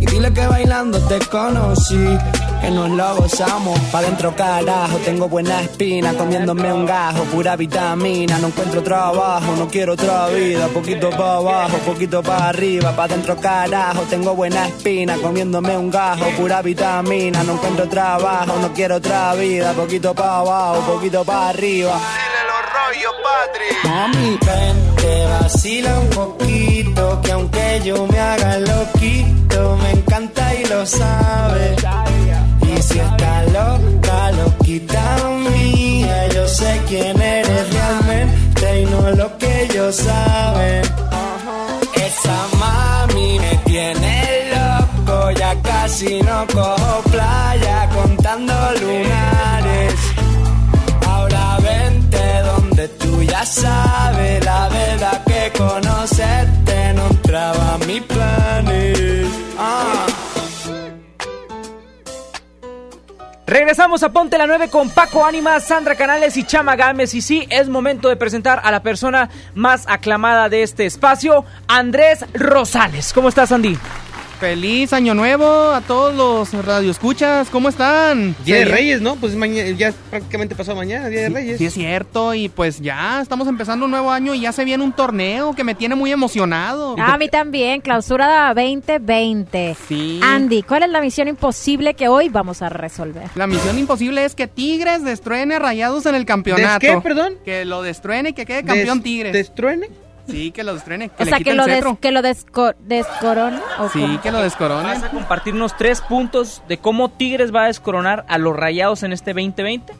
S64: Y dile que bailando te conocí, que nos lo gozamos. Pa' dentro carajo, tengo buena espina, comiéndome un gajo, pura vitamina. No encuentro trabajo, no quiero otra vida. Poquito pa' abajo, poquito pa' arriba. Pa' dentro carajo, tengo buena espina, comiéndome un gajo, pura vitamina. No encuentro trabajo, no quiero otra vida. Poquito pa' abajo, poquito pa' arriba. Mami, ven, te vacila un poquito, que aunque yo me haga loquito, me encanta y lo sabe. Y si está loca, loquita mía, yo sé quién eres realmente y no lo que ellos saben. Esa mami me tiene loco, ya casi no cojo playa contando lunares. Ahora vente donde tú ya sabes la verdad que conocerte no entraba a mis
S5: Regresamos a Ponte la 9 con Paco Ánimas, Sandra Canales y Chama Gámez. Y sí, es momento de presentar a la persona más aclamada de este espacio, Andrés Rosales. ¿Cómo estás, Andy?
S65: Feliz año nuevo a todos los radioescuchas, ¿cómo están?
S4: Día de. Reyes, ¿no? Pues mañana, ya prácticamente pasó mañana, Día de Reyes.
S65: Sí, es cierto, y pues ya estamos empezando un nuevo año y ya se viene un torneo que me tiene muy emocionado.
S3: Ah, a mí también, clausura 2020.
S65: Sí.
S3: Andy, ¿cuál es la misión imposible que hoy vamos a resolver?
S65: La misión imposible es que Tigres destruene a Rayados en el campeonato.
S4: ¿Des qué, perdón?
S65: Que lo destruene y que quede campeón
S4: Des-
S65: Tigres.
S4: ¿Destruene?
S65: Sí, que lo destruene. Que
S3: o
S65: le
S3: sea, que lo, des, que lo desco- descorone. ¿o
S65: Sí,
S3: cómo?
S65: que lo descorone.
S5: ¿Vas a compartirnos tres puntos de cómo Tigres va a descoronar a los Rayados en este 2020?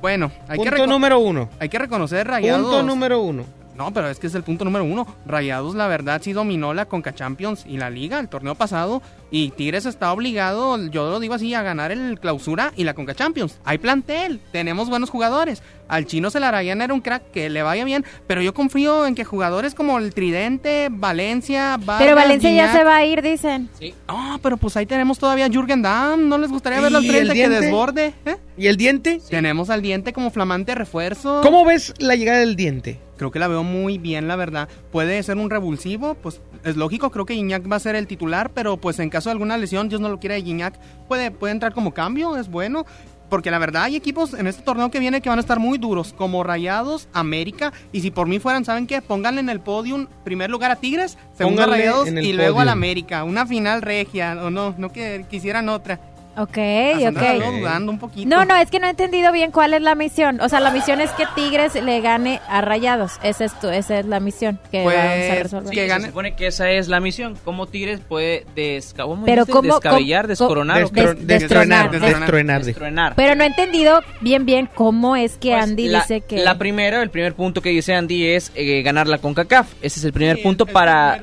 S65: Bueno, hay que,
S4: Punto
S65: reco-
S4: número uno.
S65: hay que reconocer Rayados.
S4: Punto número uno.
S65: No, pero es que es el punto número uno. Rayados, la verdad, sí dominó la Conca Champions y la Liga el torneo pasado. Y Tigres está obligado, yo lo digo así, a ganar el clausura y la Conca Champions. Hay plantel, tenemos buenos jugadores. Al chino Celarayán era un crack que le vaya bien, pero yo confío en que jugadores como el Tridente, Valencia, Vargas,
S3: Pero Valencia ya se va a ir, dicen.
S65: No, pero pues ahí tenemos todavía Jürgen Damm. ¿No les gustaría verlo al
S4: ¿Y
S65: frente
S4: el
S65: que
S4: diente?
S65: desborde? ¿Eh?
S4: ¿Y el diente?
S65: Tenemos al diente como flamante refuerzo.
S4: ¿Cómo ves la llegada del diente?
S65: Creo que la veo muy bien, la verdad. Puede ser un revulsivo, pues es lógico, creo que Gignac va a ser el titular, pero pues en caso de alguna lesión, Dios no lo quiera de Gignac, puede, puede entrar como cambio, es bueno. Porque la verdad hay equipos en este torneo que viene que van a estar muy duros, como Rayados, América, y si por mí fueran, ¿saben qué? Pónganle en el podium primer lugar a Tigres, segundo a Rayados y luego al. América. Una final regia, o no, no que quisieran otra.
S3: Ok,
S65: la
S3: ok.
S65: dudando un poquito.
S3: No, no, es que no he entendido bien cuál es la misión. O sea, la misión es que Tigres le gane a Rayados. Esa es, tu, esa es la misión que
S65: Pues,
S3: vamos a resolver.
S5: Sí, se supone que esa es la misión. ¿Cómo Tigres puede desca ¿cómo
S3: Pero
S5: dijiste?
S3: cómo-
S5: descabellar,
S3: cómo-
S5: descoronar? ¿o qué?
S4: Destro-
S3: Des-
S4: destronar,
S3: destronar.
S4: destronar.
S5: Destronar.
S3: Pero no he entendido bien bien cómo es que
S5: Pues,
S3: Andy
S5: la,
S3: dice que...
S5: La primera, el primer punto que dice Andy es eh, ganar la CONCACAF. Ese es el primer punto para...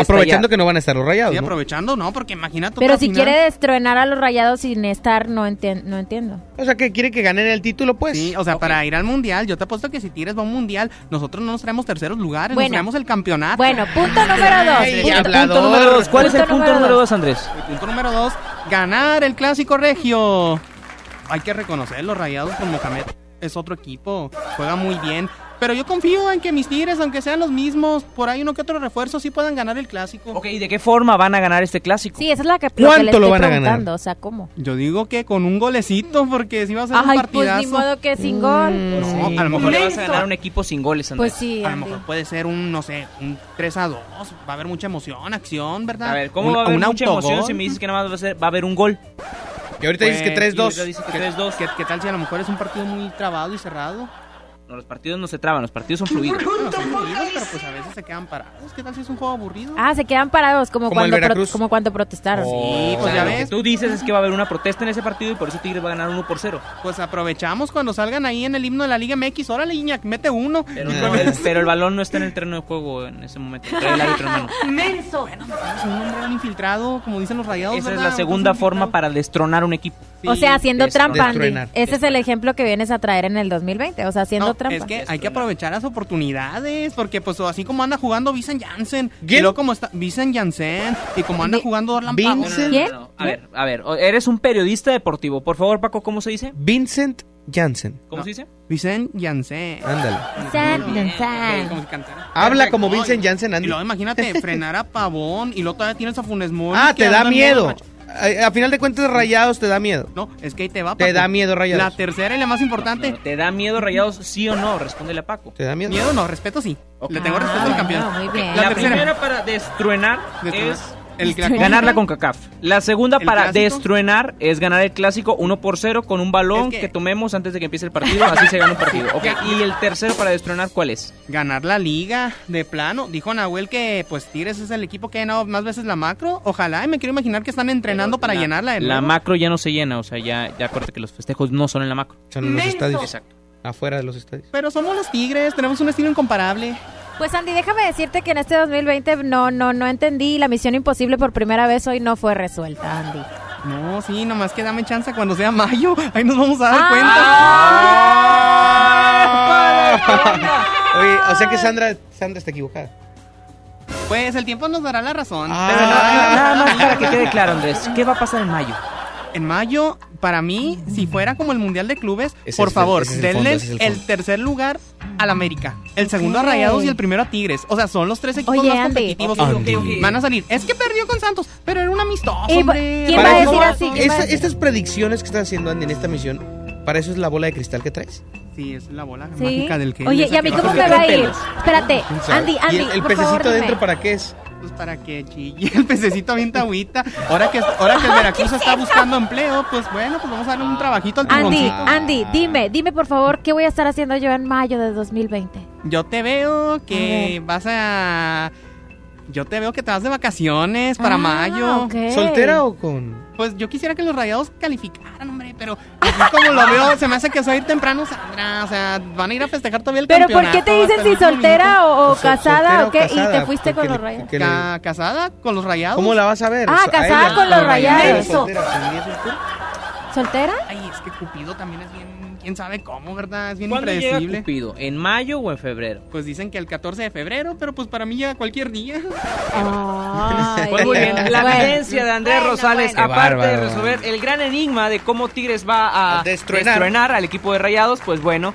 S4: Aprovechando que no van a estar los rayados.
S65: Sí,
S4: ¿no?
S65: aprovechando, no, porque imagínate.
S3: Pero si
S65: final.
S3: quiere destronar a los Rayados sin estar, no, entien- no entiendo.
S4: O sea, que quiere que ganen el título, pues.
S65: Sí, o sea, para ir al mundial, yo te apuesto que si Tigres va a un mundial, nosotros no nos traemos terceros lugares,
S3: Bueno.
S65: nos traemos el campeonato.
S3: Bueno, punto <laughs> número dos.
S4: Ay,
S3: Punto-.
S5: Punto número dos. ¿Cuál es el
S3: Punto número dos,
S5: Andrés?
S65: El punto número dos, ganar el clásico regio. Hay que reconocer, los rayados con Mohamed es otro equipo, juega muy bien. Pero yo confío en que mis Tigres, aunque sean los mismos, por ahí uno que otro refuerzo, sí puedan ganar el clásico.
S5: Ok, ¿y de qué forma van a ganar este clásico?
S3: Sí, esa es la que, lo que
S4: ¿Cuánto lo van a ganar?
S3: O sea, ¿cómo?
S65: Yo digo que con un golecito, porque si va a ser un
S3: Ay, pues
S65: partidazo.
S3: ni modo que sin gol.
S65: No,
S5: Sí,
S65: a lo mejor
S5: le vas a ganar un equipo sin goles, Andrés.
S3: Pues sí,
S65: A lo mejor puede ser un, no sé, un 3 a 2. Va a haber mucha emoción, acción, ¿verdad?
S5: A ver, ¿cómo
S65: Un-
S5: va a haber
S65: un
S5: mucha emoción
S65: autogol?
S5: si me dices que nada más va a, ser- va a haber un gol?
S4: Y ahorita dices que
S65: Pues,
S4: 3-2.
S5: y ahorita dice que
S65: ¿Qué,
S5: 3-2.
S65: ¿Qué, qué tal si a lo mejor es un partido muy trabado y cerrado?
S5: No, los partidos no se traban, los partidos son fluidos.
S65: No, son fluidos, pero pues a veces se quedan parados. ¿Qué tal si es un juego aburrido?
S3: Ah, se quedan parados como, cuando, pro- como cuando protestaron.
S65: Sí, pues
S5: O sea,
S65: ya
S5: lo que
S65: ves.
S5: tú dices es que va a haber una protesta en ese partido y por eso Tigres va a ganar 1 por 0.
S65: Pues aprovechamos cuando salgan ahí en el himno de la Liga MX. Órale, Iñak, mete uno.
S5: Pero, no, el, pero el balón no está en el terreno de juego en ese momento. Trae el árbitro en mano.
S3: ¡Menso!
S65: Es un hombre infiltrado, como dicen los rayados.
S5: Esa es la segunda forma para destronar un equipo.
S3: o sea, haciendo trampa. Ese es el ejemplo que vienes a traer en el 2020. O sea, haciendo
S65: No,
S3: trampa.
S65: es que hay que aprovechar las oportunidades, porque pues así como anda jugando Vincent Janssen, y luego como está Vincent Janssen, y como anda jugando Orlan Pavón.
S5: No, no, no, no. A ver, a ver, eres un periodista deportivo. Por favor, Paco, ¿cómo se dice?
S4: Vincent Janssen.
S5: ¿Cómo se dice?
S65: Vincent Janssen.
S4: Ándale.
S65: Como si cantara.
S4: Habla como Vincent Janssen,
S65: Y luego imagínate, <laughs> frenar a Pavón, y luego todavía tienes a Funes Mori.
S4: Ah, te da miedo. A, a final de cuentas, Rayados te da miedo.
S65: No, es que ahí te va.
S4: Te
S65: Paco.
S4: da miedo, Rayados.
S65: La tercera y la más importante.
S5: ¿Te da miedo rayados, sí o no? Respóndele a Paco.
S4: ¿Te da miedo?
S65: Miedo no, respeto sí. Le tengo respeto al campeón.
S3: Ah, muy bien.
S65: La,
S5: La,
S65: tercera.
S5: primera para destruenar
S65: Destruenar.
S5: es
S65: El
S5: ganar la CONCACAF. La segunda
S65: ¿El
S5: para
S65: clásico?
S5: destruenar es ganar el clásico 1 por 0 con un balón
S65: Es
S5: que...
S65: que-
S5: tomemos antes de que empiece el partido. Así se gana un partido. Y el tercero para destrunar, ¿cuál es?
S65: Ganar la liga de plano. Dijo Nahuel que pues Tigres es el equipo que ha ganado más veces la macro. Ojalá, y me quiero imaginar que están entrenando para
S5: La-
S65: llenarla de
S5: La macro ya no se llena, o sea, ya, ya acuérdate que los festejos no son en la macro.
S4: Son en los estadios.
S5: Exacto.
S4: Afuera de los estadios.
S65: Pero somos los Tigres, tenemos un estilo incomparable.
S3: Pues Andy, déjame decirte que en este 2020 no, no, no entendí. La misión imposible por primera vez hoy no fue resuelta, Andy.
S65: No, sí, nomás que dame chance cuando sea mayo. Ahí nos vamos a dar
S3: Ah.
S4: Oye, o sea que Sandra, Sandra está equivocada.
S65: cuenta. Pues el tiempo nos dará la razón.
S4: Ah.
S5: Pero no, no, nada más para que quede claro, Andrés. ¿Qué va a pasar en mayo?
S65: En mayo, para mí, si fuera como el Mundial de Clubes,
S4: Ese
S65: por
S4: el-
S65: favor,
S4: el fondo,
S65: el, tercer lugar al América, el segundo a Rayados y el primero a Tigres. O sea, son los tres equipos
S3: Oye,
S65: más
S3: Andy.
S65: competitivos.
S4: Ok, ok.
S65: Van a salir. Es que perdió con Santos, pero era un amistoso,
S3: Eh,
S65: hombre.
S3: ¿quién va a decir así?
S4: Estas predicciones que estás haciendo, Andy, en esta misión, para eso es la bola de cristal que traes.
S65: Sí, es la bola
S3: Sí.
S65: mágica del que.
S3: Oye, ¿y a mí cómo me va a ir? Espérate. Andy, Andy,
S4: ¿Y el, el
S3: por
S4: pececito
S3: favor,
S4: adentro para qué es?
S65: Pues para que chille el pececito avienta agüita. Ahora que, ahora que el Veracruz está buscando empleo, pues bueno, pues vamos a darle un trabajito al
S3: Andy,
S65: tiburoncito.
S3: Andy, dime, dime por favor, ¿qué voy a estar haciendo yo en mayo de 2020?
S65: Yo te veo
S3: A
S65: que vas a. Yo te veo que te vas de vacaciones para
S3: Ah,
S65: mayo.
S4: ¿Soltera o con...?
S65: Pues yo quisiera que los rayados calificaran, hombre, pero así como lo veo, se me hace que se va a ir temprano, Sandra. O sea, van a ir a festejar todavía el
S3: ¿Pero por
S65: campeonato.
S3: qué te dicen si soltera o,
S4: sea,
S3: casada o qué? y te fuiste con los
S4: le-
S65: Ca- ¿Casada con los rayados?
S4: ¿Cómo la vas a ver?
S3: Ah,
S4: a
S3: casada
S4: ella,
S3: con los rayados.
S4: ¿Soltera?
S65: Ay, es que Cupido también es bien. ¿Quién sabe cómo, verdad? Es bien
S5: ¿Cuándo llega
S65: impredecible.
S5: Cupido? ¿En mayo o en febrero?
S65: Pues dicen que el 14 de febrero, pero pues para mí llega cualquier día.
S3: Ay,
S5: Pues muy bien, la evidencia de Andrés
S3: Bueno,
S5: Rosales,
S3: bueno.
S5: aparte de resolver el gran enigma de cómo Tigres va
S4: a destruenar.
S5: al equipo de Rayados, pues bueno,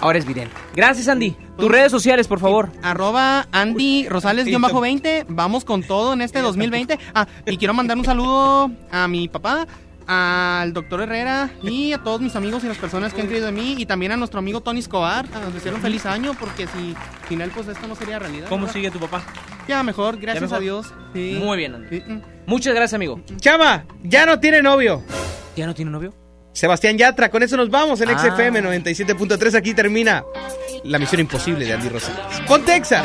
S5: ahora es vidente. Gracias, Andy. Tus redes sociales, por favor.
S65: Arroba Andy Rosales-20. Vamos con todo en este 2020. Ah, y quiero mandar un saludo a mi papá, al doctor Herrera y a todos mis amigos y las personas que han creído en mí. Y también a nuestro amigo Tony Escobar. A desearle un feliz año porque si sin él pues esto no sería realidad.
S5: ¿Cómo
S65: ¿verdad?
S5: sigue tu papá?
S65: Ya mejor, gracias
S5: mejor?
S65: a Dios. Sí.
S5: Muy bien, Andy.
S65: Sí, mm.
S5: Muchas gracias, amigo.
S4: Chama, ya no tiene novio.
S5: ¿Ya no tiene novio?
S4: Sebastián Yatra, con eso nos vamos en
S5: Ah.
S4: XFM 97.3. Aquí termina la misión imposible de Andy Rosales. Ponte Exa,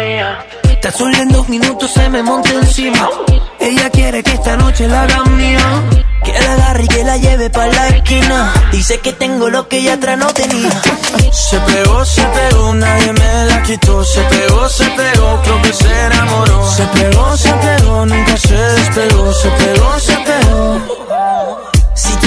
S43: Está sola en dos minutos, se me monta encima. Ella quiere que esta noche la haga mía. Que la agarre y que la lleve pa' la esquina. Dice que tengo lo que ella atrás no tenía. Se pegó, se pegó, nadie me la quitó. Se pegó, se pegó, creo que se enamoró. Se pegó, se pegó, nunca se despegó. Se pegó, se pegó.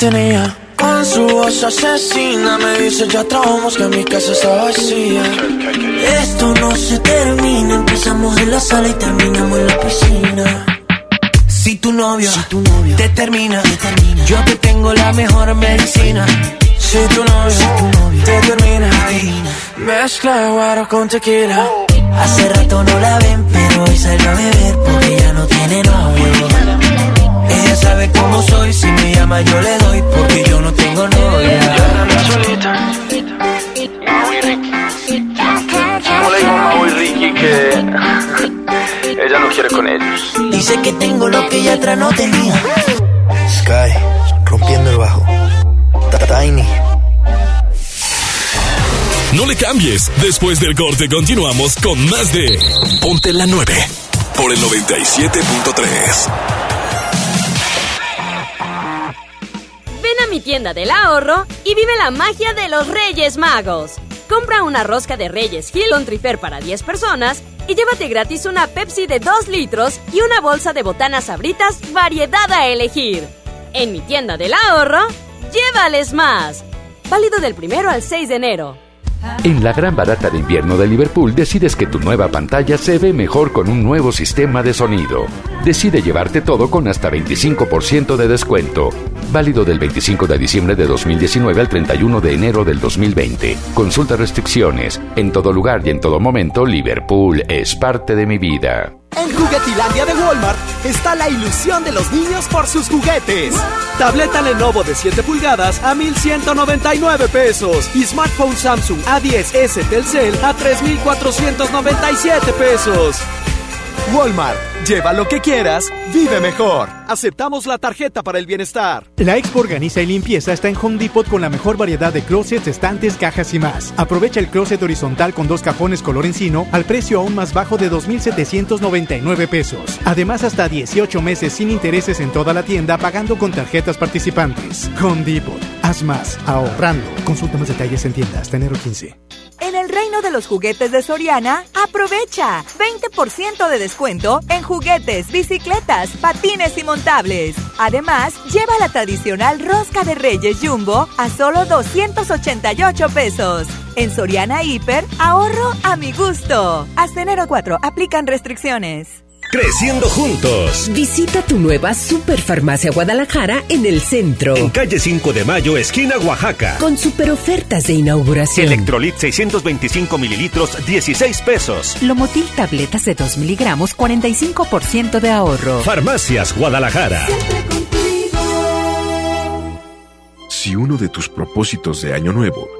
S43: Tenía. Con su voz asesina me dice ya trabajamos que mi casa está vacía. Esto no se termina, empezamos en la sala y terminamos en la piscina. Si tu novio, si tu novio te, termina, te termina, yo te tengo la mejor medicina. Si tu novio, si tu novio te termina, mezcla guaro con tequila. Hace rato no la ven, pero hoy salió a beber porque ya no tiene novio. Ella sabe cómo soy, si me llama yo le doy porque yo no tengo novia.
S66: ¿Cómo le digo a Mau y Ricky que ella no quiere con ellos?
S43: Dice que tengo lo que ella atrás no tenía.
S67: Sky, rompiendo el bajo. Tiny.
S2: No le cambies. Después del corte continuamos con más de Ponte la 9 por el 97.3.
S27: mi tienda del ahorro y vive la magia de los Reyes Magos. Compra una rosca de Reyes Hill con trifer para 10 personas y llévate gratis una Pepsi de 2 litros y una bolsa de botanas sabritas variedad a elegir. En mi tienda del ahorro, llévales más. Válido del primero al 6 de enero.
S68: En la gran barata de invierno de Liverpool decides que tu nueva pantalla se ve mejor con un nuevo sistema de sonido. Decide llevarte todo con hasta 25% de descuento. Válido del 25 de diciembre de 2019 al 31 de enero del 2020. Consulta restricciones. En todo lugar y en todo momento, Liverpool es parte de mi vida.
S69: En Juguetilandia de Walmart está la ilusión de los niños por sus juguetes. Tableta Lenovo de 7 pulgadas a 1,199 pesos. Y smartphone Samsung A10S Telcel a 3,497 pesos. Walmart, lleva lo que quieras, vive mejor. Aceptamos la tarjeta para el bienestar.
S70: La Expo Organiza y Limpieza está en Home Depot con la mejor variedad de closets, estantes, cajas y más. Aprovecha el closet horizontal con dos cajones color encino al precio aún más bajo de 2,799 pesos. Además, hasta 18 meses sin intereses en toda la tienda pagando con tarjetas participantes. Home Depot. Haz más, ahorrando. Consulta más detalles en tienda hasta enero 15.
S31: En el reino de los juguetes de Soriana, aprovecha 20% de descuento en juguetes, bicicletas, patines y montables. Además, lleva la tradicional rosca de Reyes Jumbo a solo 288 pesos. En Soriana Hiper, ahorro a mi gusto. Hasta enero 4, aplican restricciones.
S39: Creciendo juntos.
S23: Visita tu nueva Superfarmacia Guadalajara en el centro.
S39: En calle 5 de Mayo, esquina Oaxaca.
S23: Con super ofertas de inauguración.
S39: Electrolit 625 mililitros, 16 pesos.
S40: Lomotil tabletas de 2 miligramos, 45% de ahorro.
S39: Farmacias Guadalajara.
S29: Si uno de tus propósitos de año nuevo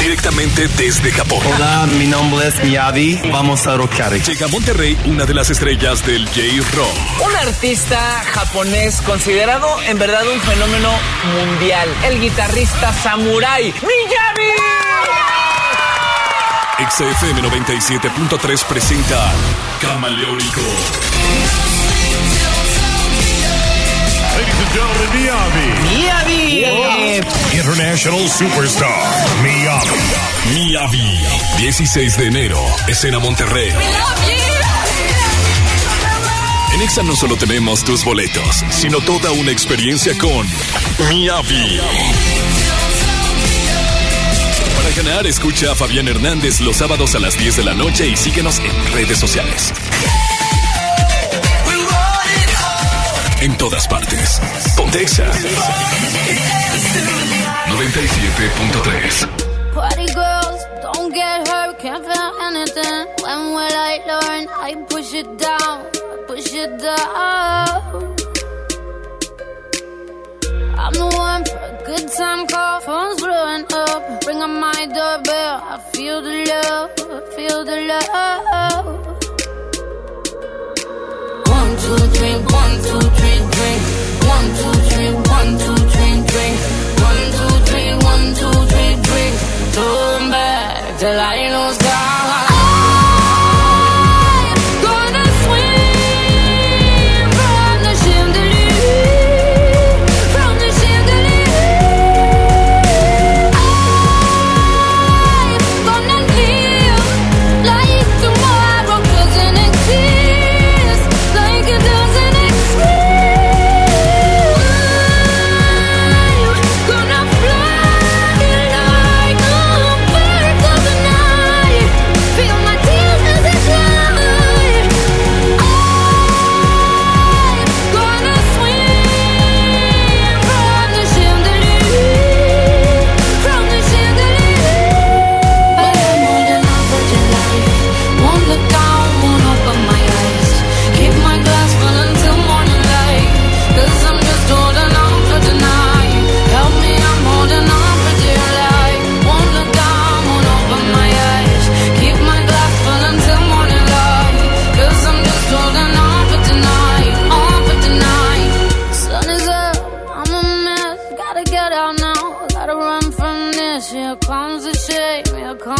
S2: Directamente desde Japón.
S71: Hola, mi nombre es Miyavi. Vamos a rockear.
S2: Llega a Monterrey una de las estrellas del J-Rock.
S72: Un artista japonés considerado en verdad un fenómeno mundial. El guitarrista Samurai Miyavi.
S2: XFM 97.3 presenta Camaleónico.
S5: Gentlemen, Miyavi.
S72: Miyavi.
S5: International Superstar, Miyavi.
S2: Miyavi. 16 de enero, escena Monterrey. En Exa no solo tenemos tus boletos, sino toda una experiencia con Miavi. Para ganar, escucha a Fabián Hernández los sábados a las 10 de la noche y síguenos en redes sociales. En todas partes. Pontexa. 97.3.
S73: Party girls, don't get hurt, can't feel anything. When will I learn? I push it down, push it down. I'm the one for a good time call, phone's blowing up. Ring on my doorbell, I feel the love, feel the love. One, two, three, one, two, three, drink. One, two, three, one, two, three, drink. One, two, three, one, two, three, drink. Turn back I lose God.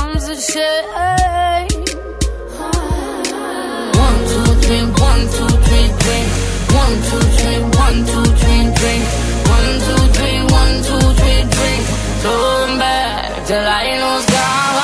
S73: Comes the shame. One, two, three, one, two, three, drink. One, two, three, one, two, three, drink. One, two, three, one, two, three, drink. Turn back till I lose God. I'm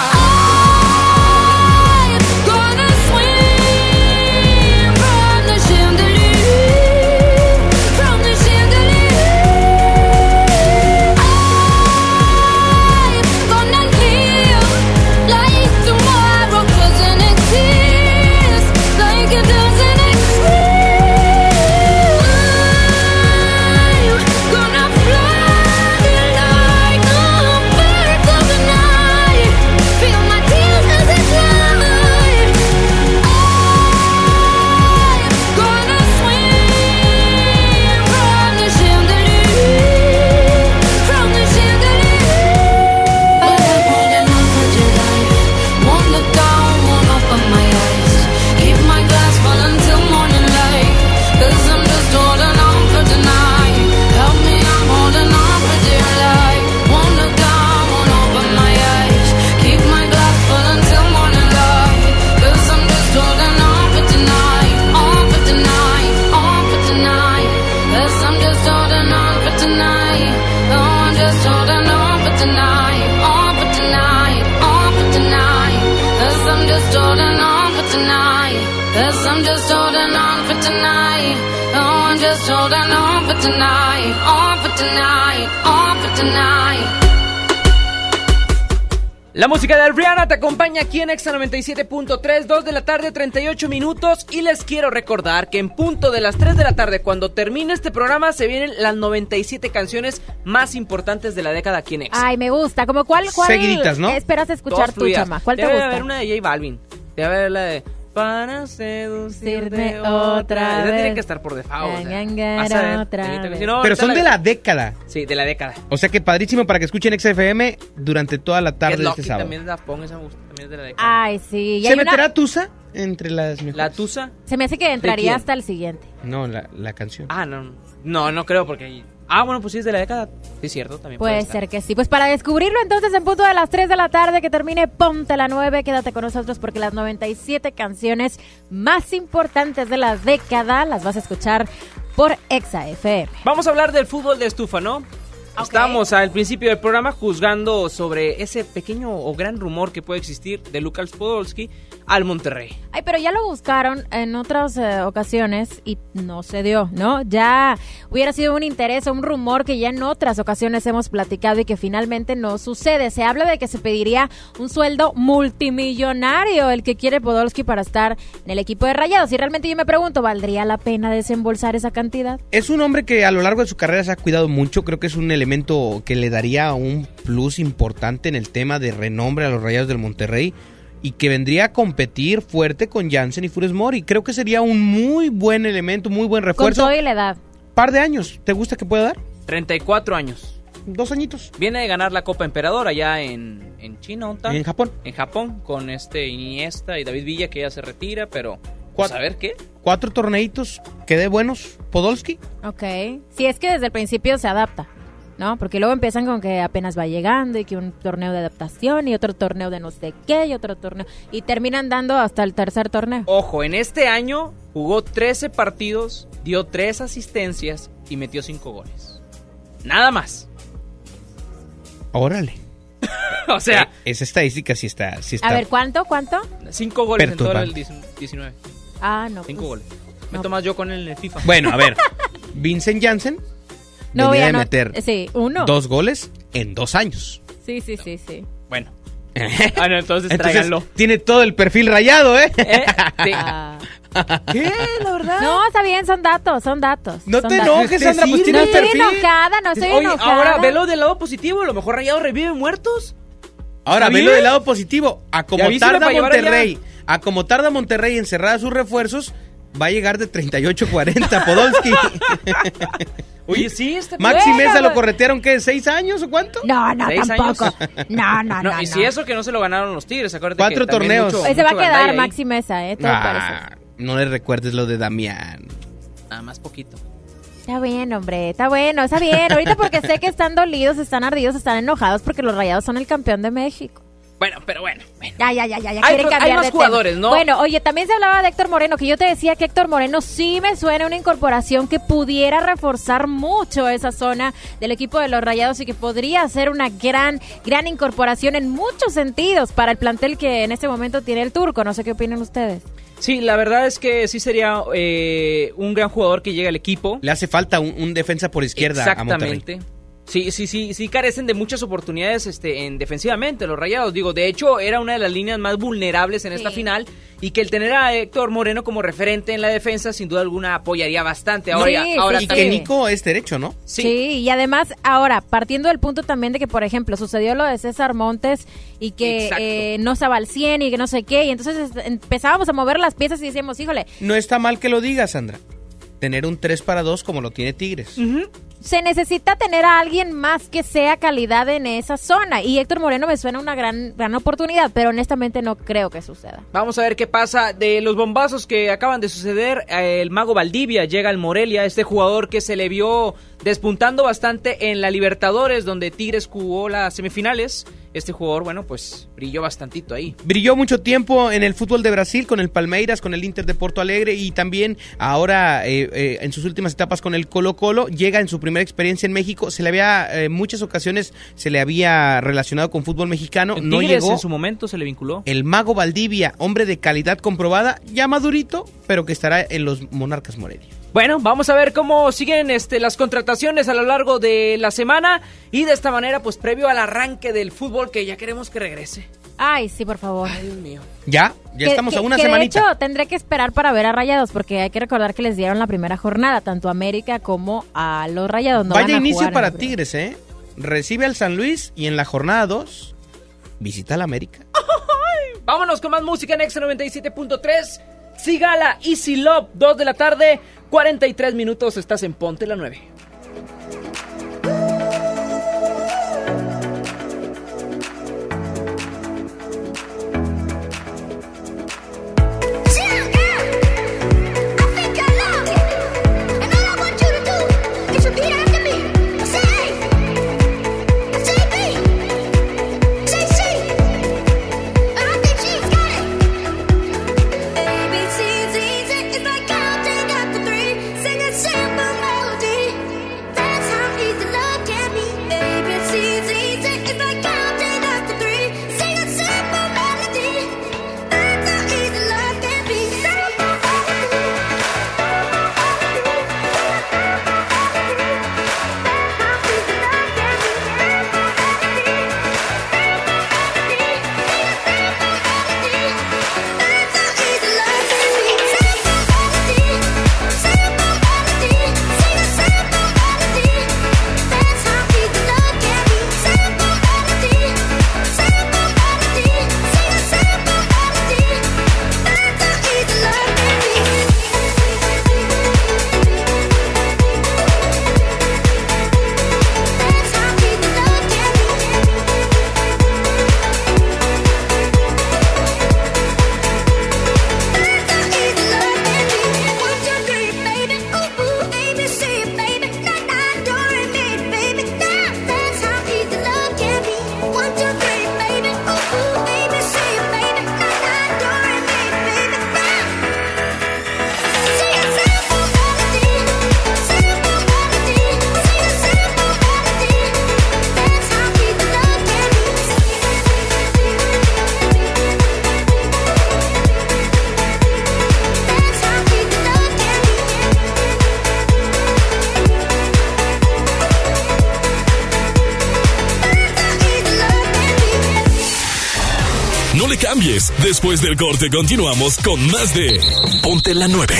S5: La música de Rihanna te acompaña aquí en Exa 97.3, 2 de la tarde, 38 minutos. Y les quiero recordar que en punto de las 3 de la tarde, cuando termine este programa, se vienen las 97 canciones más importantes de la década aquí en Exa.
S3: Ay, me gusta. ¿Como cuál, cuál
S5: Seguiditas, ¿no?
S3: esperas escuchar
S5: Dos fluidas.
S3: chama? ¿Cuál te
S5: Debe
S3: gusta?
S5: haber una de J Balvin. Debe haber la de Para seducirte
S3: Seducirte
S5: otra
S3: otra
S5: Esa tiene
S3: vez.
S5: que estar por default. o sea, vas a ver,
S3: vez.
S5: no,
S4: Pero son de la década.
S5: Sí, de la década.
S4: O sea que padrísimo para que escuchen XFM durante toda la tarde de este sábado.
S5: también la gusta, también es de la década.
S3: Ay, sí. y
S4: ¿Se
S3: hay una-
S4: meterá Tusa entre las mejores?
S5: ¿La Tusa?
S3: Se me hace que entraría hasta el siguiente.
S4: No, la, la canción.
S5: Ah, no. No, no creo porque... Ah, bueno, pues sí es de la década. Sí, es cierto, también puede
S3: Puede ser que sí. Pues para descubrirlo entonces en punto de las 3 de la tarde que termine Ponte la 9, quédate con nosotros porque las 97 canciones más importantes de la década las vas a escuchar por Exa FM.
S5: Vamos a hablar del fútbol de estufa, ¿no? Estábamos al principio del programa juzgando sobre ese pequeño o gran rumor que puede existir de Lukas Podolski al Monterrey.
S3: Ay, pero ya lo buscaron en otras eh, ocasiones y no se dio, ¿no? Ya hubiera sido un interés o un rumor que ya en otras ocasiones hemos platicado y que finalmente no sucede. Se habla de que se pediría un sueldo multimillonario el que quiere Podolski para estar en el equipo de Rayados. Y realmente yo me pregunto, ¿valdría la pena desembolsar esa cantidad?
S4: Es un hombre que a lo largo de su carrera se ha cuidado mucho. Creo que es un elemento que le daría un plus importante en el tema de renombre a los Rayados del Monterrey y que vendría a competir fuerte con Jansen y Funes Mori. Creo que sería un muy buen elemento, muy buen
S3: Con
S4: refuerzo.
S3: todo y la edad.
S4: Par de años. ¿Te gusta que pueda dar?
S5: 34 años.
S4: Dos añitos.
S5: Viene de ganar la Copa Emperador allá en, en China, ¿dónde está?
S4: En Japón.
S5: En Japón, con este Iniesta y David Villa que ya se retira, pero... Pues, a ver qué.
S4: Cuatro torneitos. Quedé buenos. Podolski.
S3: Ok. Si es que desde el principio se adapta, ¿no? Porque luego empiezan con que apenas va llegando y que un torneo de adaptación y otro torneo de no sé qué y otro torneo. Y terminan dando hasta el tercer torneo.
S5: Ojo, en este año jugó 13 partidos, dio 3 asistencias y metió 5 goles. Nada más.
S4: Órale. <laughs>
S5: o sea,
S4: Eh, esa estadística sí está. Sí está
S3: A ver, ¿cuánto? ¿Cuánto?
S5: 5 goles en todo el
S4: Perturbante.
S5: 19.
S3: Ah, no.
S5: 5
S3: pues,
S5: goles. Meto más yo con él en el FIFA.
S4: Bueno, a ver. <laughs> Vincent Janssen
S3: No voy
S4: venía
S3: a
S4: de
S3: no-
S4: meter
S3: Sí, uno.
S4: dos goles en dos años.
S3: Sí, sí, sí, sí.
S5: Bueno. <laughs> Ah, no, entonces,
S4: Entonces tiene todo el perfil rayado, ¿eh?
S5: Sí.
S3: Ah. <laughs>
S4: ¿Qué? La verdad.
S3: No, está bien, son datos, son datos.
S4: No
S3: son
S4: te
S3: datos.
S4: enojes, Sandra, pues
S3: No
S4: tiene el
S3: estoy
S4: perfil.
S3: enojada, no estoy
S5: Oye,
S3: enojada.
S5: ahora velo del lado positivo. A lo mejor Rayado revive muertos.
S4: Ahora,
S5: ¿Está
S4: velo del lado positivo. A como tarda Monterrey, a como tarda Monterrey en cerrar sus refuerzos, va a llegar de 38-40 Podolski. <laughs>
S5: Oye, sí, está
S4: Maxi
S3: Bueno,
S4: Mesa lo corretearon, ¿qué? ¿Seis años o cuánto?
S3: No, no,
S5: Seis
S3: tampoco.
S5: años. <laughs>
S3: No, no, no.
S5: No, y
S3: no.
S5: si eso que no se lo ganaron los Tigres, acuérdate
S4: Cuatro
S5: que
S4: torneos.
S5: mucho-
S3: Ese va a
S5: mucho
S3: quedar
S5: ahí.
S3: Maxi Mesa, ¿eh? Todo parece.
S4: Ah, no le recuerdes lo de Damián.
S5: Nada más poquito.
S3: Está bien, hombre, está bueno, está bien. Ahorita porque sé que están dolidos, están ardidos, están enojados porque los Rayados son el campeón de México.
S5: Bueno, pero bueno. bueno.
S3: Ya, ya, ya, ya, ya
S5: Hay más
S3: de
S5: jugadores,
S3: tema.
S5: ¿no?
S3: Bueno, oye, también se hablaba de Héctor Moreno, que yo te decía que Héctor Moreno sí me suena una incorporación que pudiera reforzar mucho esa zona del equipo de los Rayados y que podría ser una gran, gran incorporación en muchos sentidos para el plantel que en este momento tiene el turco. No sé qué opinan ustedes.
S5: Sí, la verdad es que sí sería eh, un gran jugador que llega al equipo.
S4: Le hace falta un, un defensa por izquierda a Monterrey.
S5: Sí, sí, sí, sí carecen de muchas oportunidades este, en defensivamente los Rayados. Digo, de hecho, era una de las líneas más vulnerables en esta final y que el tener a Héctor Moreno como referente en la defensa, sin duda alguna, apoyaría bastante. Ahora,
S3: Sí,
S5: ahora
S3: sí,
S4: Y
S5: también-
S4: que Nico es derecho, ¿no?
S3: Sí. y además, ahora, partiendo del punto también de que, por ejemplo, sucedió lo de César Montes y que eh, no estaba al 100 y que no sé qué, y entonces es- empezábamos a mover las piezas y decíamos, híjole,
S4: No está mal que lo digas, Sandra. Tener un 3 para 2 como lo tiene Tigres.
S3: Se necesita tener a alguien más que sea calidad en esa zona. Y Héctor Moreno me suena una gran, gran oportunidad, pero honestamente no creo que suceda.
S5: Vamos a ver qué pasa de los bombazos que acaban de suceder. eh, El mago Valdivia llega al Morelia, este jugador que se le vio despuntando bastante en la Libertadores, donde Tigres jugó las semifinales. Este jugador, bueno, pues brilló bastantito ahí.
S4: Brilló mucho tiempo en el fútbol de Brasil con el Palmeiras, con el Inter de Porto Alegre y también ahora eh, eh, en sus últimas etapas con el Colo Colo. Llega en su primera experiencia en México. Se le había, eh, en muchas ocasiones se le había relacionado con fútbol mexicano.
S5: En
S4: no
S5: Tigres
S4: llegó.
S5: en su momento se le vinculó.
S4: El mago Valdivia, hombre de calidad comprobada, ya madurito, pero que estará en los Monarcas Morelia.
S5: Bueno, vamos a ver cómo siguen este, las contrataciones a lo largo de la semana y de esta manera, pues previo al arranque del fútbol que ya queremos que regrese.
S3: Ay, sí, por favor.
S5: Dios mío.
S4: Ya, ya
S3: Que-
S4: estamos
S3: que-
S4: a una
S3: que
S4: semanita.
S3: De hecho, tendré que esperar para ver a Rayados, porque hay que recordar que les dieron la primera jornada, tanto a América como a los Rayados. No van
S4: Vaya
S3: a
S4: inicio
S3: jugar
S4: para. Tigres, ¿eh? Recibe al San Luis y en la jornada 2 visita al América. <laughs>
S5: Vámonos con más música en Exa 97.3. Sigala Easy Love, 2 de la tarde, 43 minutos, estás en Ponte la 9.
S2: Después del corte continuamos con más de Ponte la 9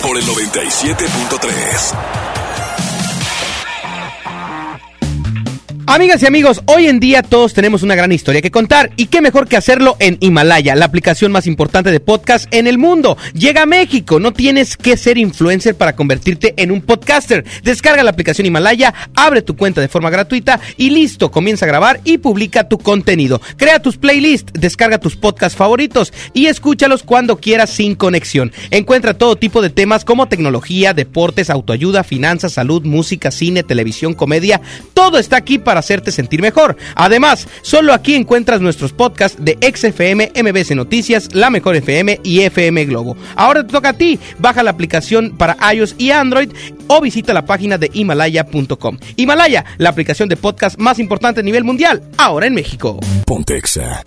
S2: por el 97.3.
S4: Amigas y amigos, hoy en día todos tenemos una gran historia que contar y qué mejor que hacerlo en Himalaya, la aplicación más importante de podcast en el mundo. Llega a México, no tienes que ser influencer para convertirte en un podcaster. Descarga la aplicación Himalaya, abre tu cuenta de forma gratuita y listo, comienza a grabar y publica tu contenido. Crea tus playlists, descarga tus podcasts favoritos y escúchalos cuando quieras sin conexión. Encuentra todo tipo de temas como tecnología, deportes, autoayuda, finanzas, salud, música, cine, televisión, comedia. Todo está aquí para hacerte sentir mejor. Además, solo aquí encuentras nuestros podcasts de XFM, MBC Noticias, La Mejor FM y FM Globo. Ahora te toca a ti. Baja la aplicación para iOS y Android o visita la página de himalaya.com. Himalaya, la aplicación de podcast más importante a nivel mundial, ahora en México.
S2: Pontexa.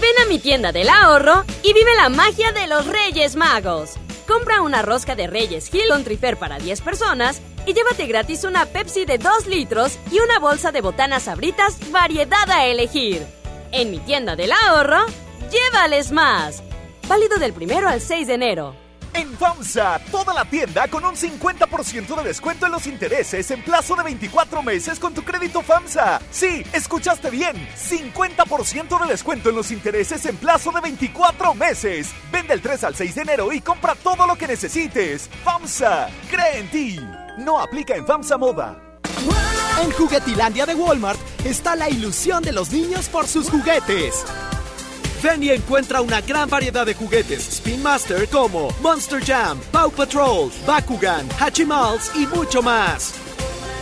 S27: Ven a mi tienda del ahorro y vive la magia de los Reyes Magos. Compra una rosca de Reyes Hill on Trifer para 10 personas y llévate gratis una Pepsi de 2 litros y una bolsa de botanas sabritas variedad a elegir. En mi tienda del ahorro, llévales más. Válido del primero al 6 de enero.
S29: En FAMSA, toda la tienda con un 50% de descuento en los intereses en plazo de 24 meses con tu crédito FAMSA. Sí, escuchaste bien, 50% de descuento en los intereses en plazo de 24 meses. Vende el 3 al 6 de enero y compra todo lo que necesites. FAMSA, cree en ti. No aplica en FAMSA Moda.
S74: En Juguetilandia de Walmart está la ilusión de los niños por sus juguetes. Ven encuentra una gran variedad de juguetes Spin Master como Monster Jam, Paw Patrol, Bakugan, Hachimals y mucho más.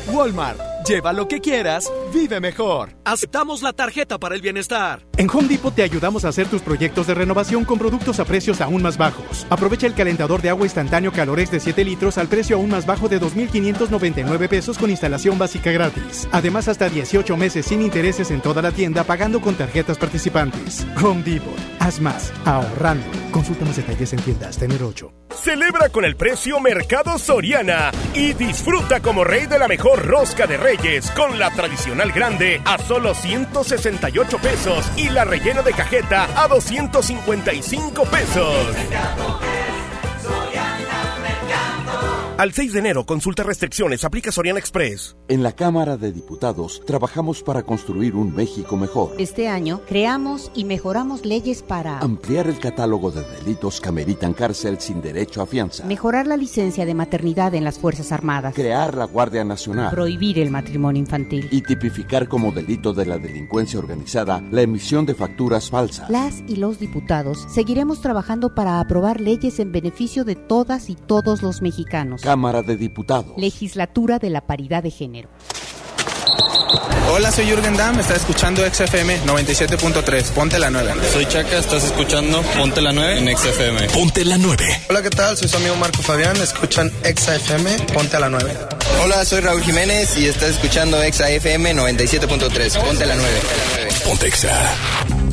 S74: Walmart, lleva lo que quieras, vive mejor. Aceptamos la tarjeta para el bienestar.
S70: En Home Depot te ayudamos a hacer tus proyectos de renovación con productos a precios aún más bajos. Aprovecha el calentador de agua instantáneo Calores de 7 litros al precio aún más bajo de 2.599 pesos con instalación básica gratis. Además, hasta 18 meses sin intereses en toda la tienda pagando con tarjetas participantes. Home Depot. Haz más. Ahorrando. Consulta más detalles en tiendas. Tener 8.
S39: Celebra con el precio Mercado Soriana y disfruta como rey de la mejor rosca de con la tradicional grande a solo 168 pesos y la rellena de cajeta a 255 pesos. Al 6 de enero, consulta restricciones, aplica Soriana Express.
S75: En la Cámara de Diputados trabajamos para construir un México mejor.
S76: Este año creamos y mejoramos leyes para
S75: Ampliar el catálogo de delitos que ameritan cárcel sin derecho a fianza.
S76: mejorar la licencia de maternidad en las Fuerzas Armadas,
S75: Crear la Guardia Nacional.
S76: prohibir el matrimonio infantil.
S75: Y tipificar como delito de la delincuencia organizada la emisión de facturas falsas.
S76: Las y los diputados seguiremos trabajando para aprobar leyes en beneficio de todas y todos los mexicanos.
S75: Cámara de Diputados.
S76: Legislatura de la Paridad de Género.
S77: Hola, soy Jürgen Damm, está escuchando XFM 97.3, ponte la 9. Soy Chaca, estás escuchando Ponte la 9 en XFM.
S2: Ponte la 9.
S77: Hola, ¿qué tal? Soy su amigo Marco Fabián, escuchan XFM, ponte la 9.
S78: Hola, soy Raúl Jiménez y estás escuchando Exa FM 97.3. Ponte la 9.
S2: Pontexa.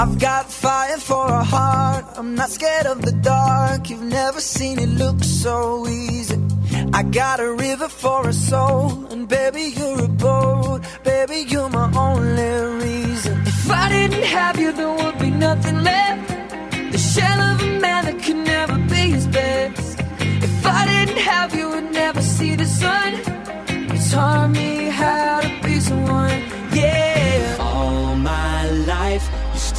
S23: I've got fire for a heart. I'm not scared of the dark. You've never seen it look so easy. I got a river for a soul, and baby, you're a boat. Baby, you're my only reason. If I didn't have you, there would be nothing left. The shell of a man that could never be his best. If I didn't have you, would never see the sun. You taught me how to be someone, yeah.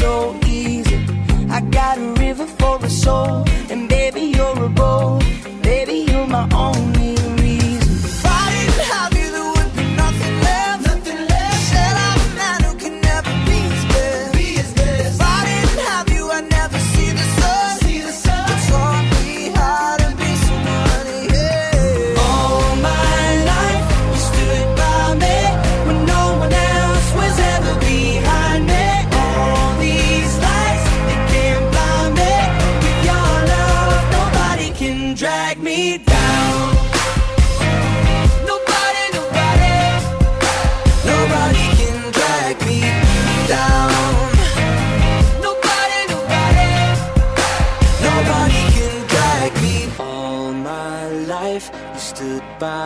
S23: So easy. I got a river for a soul, and baby you're a boat. Baby you're my only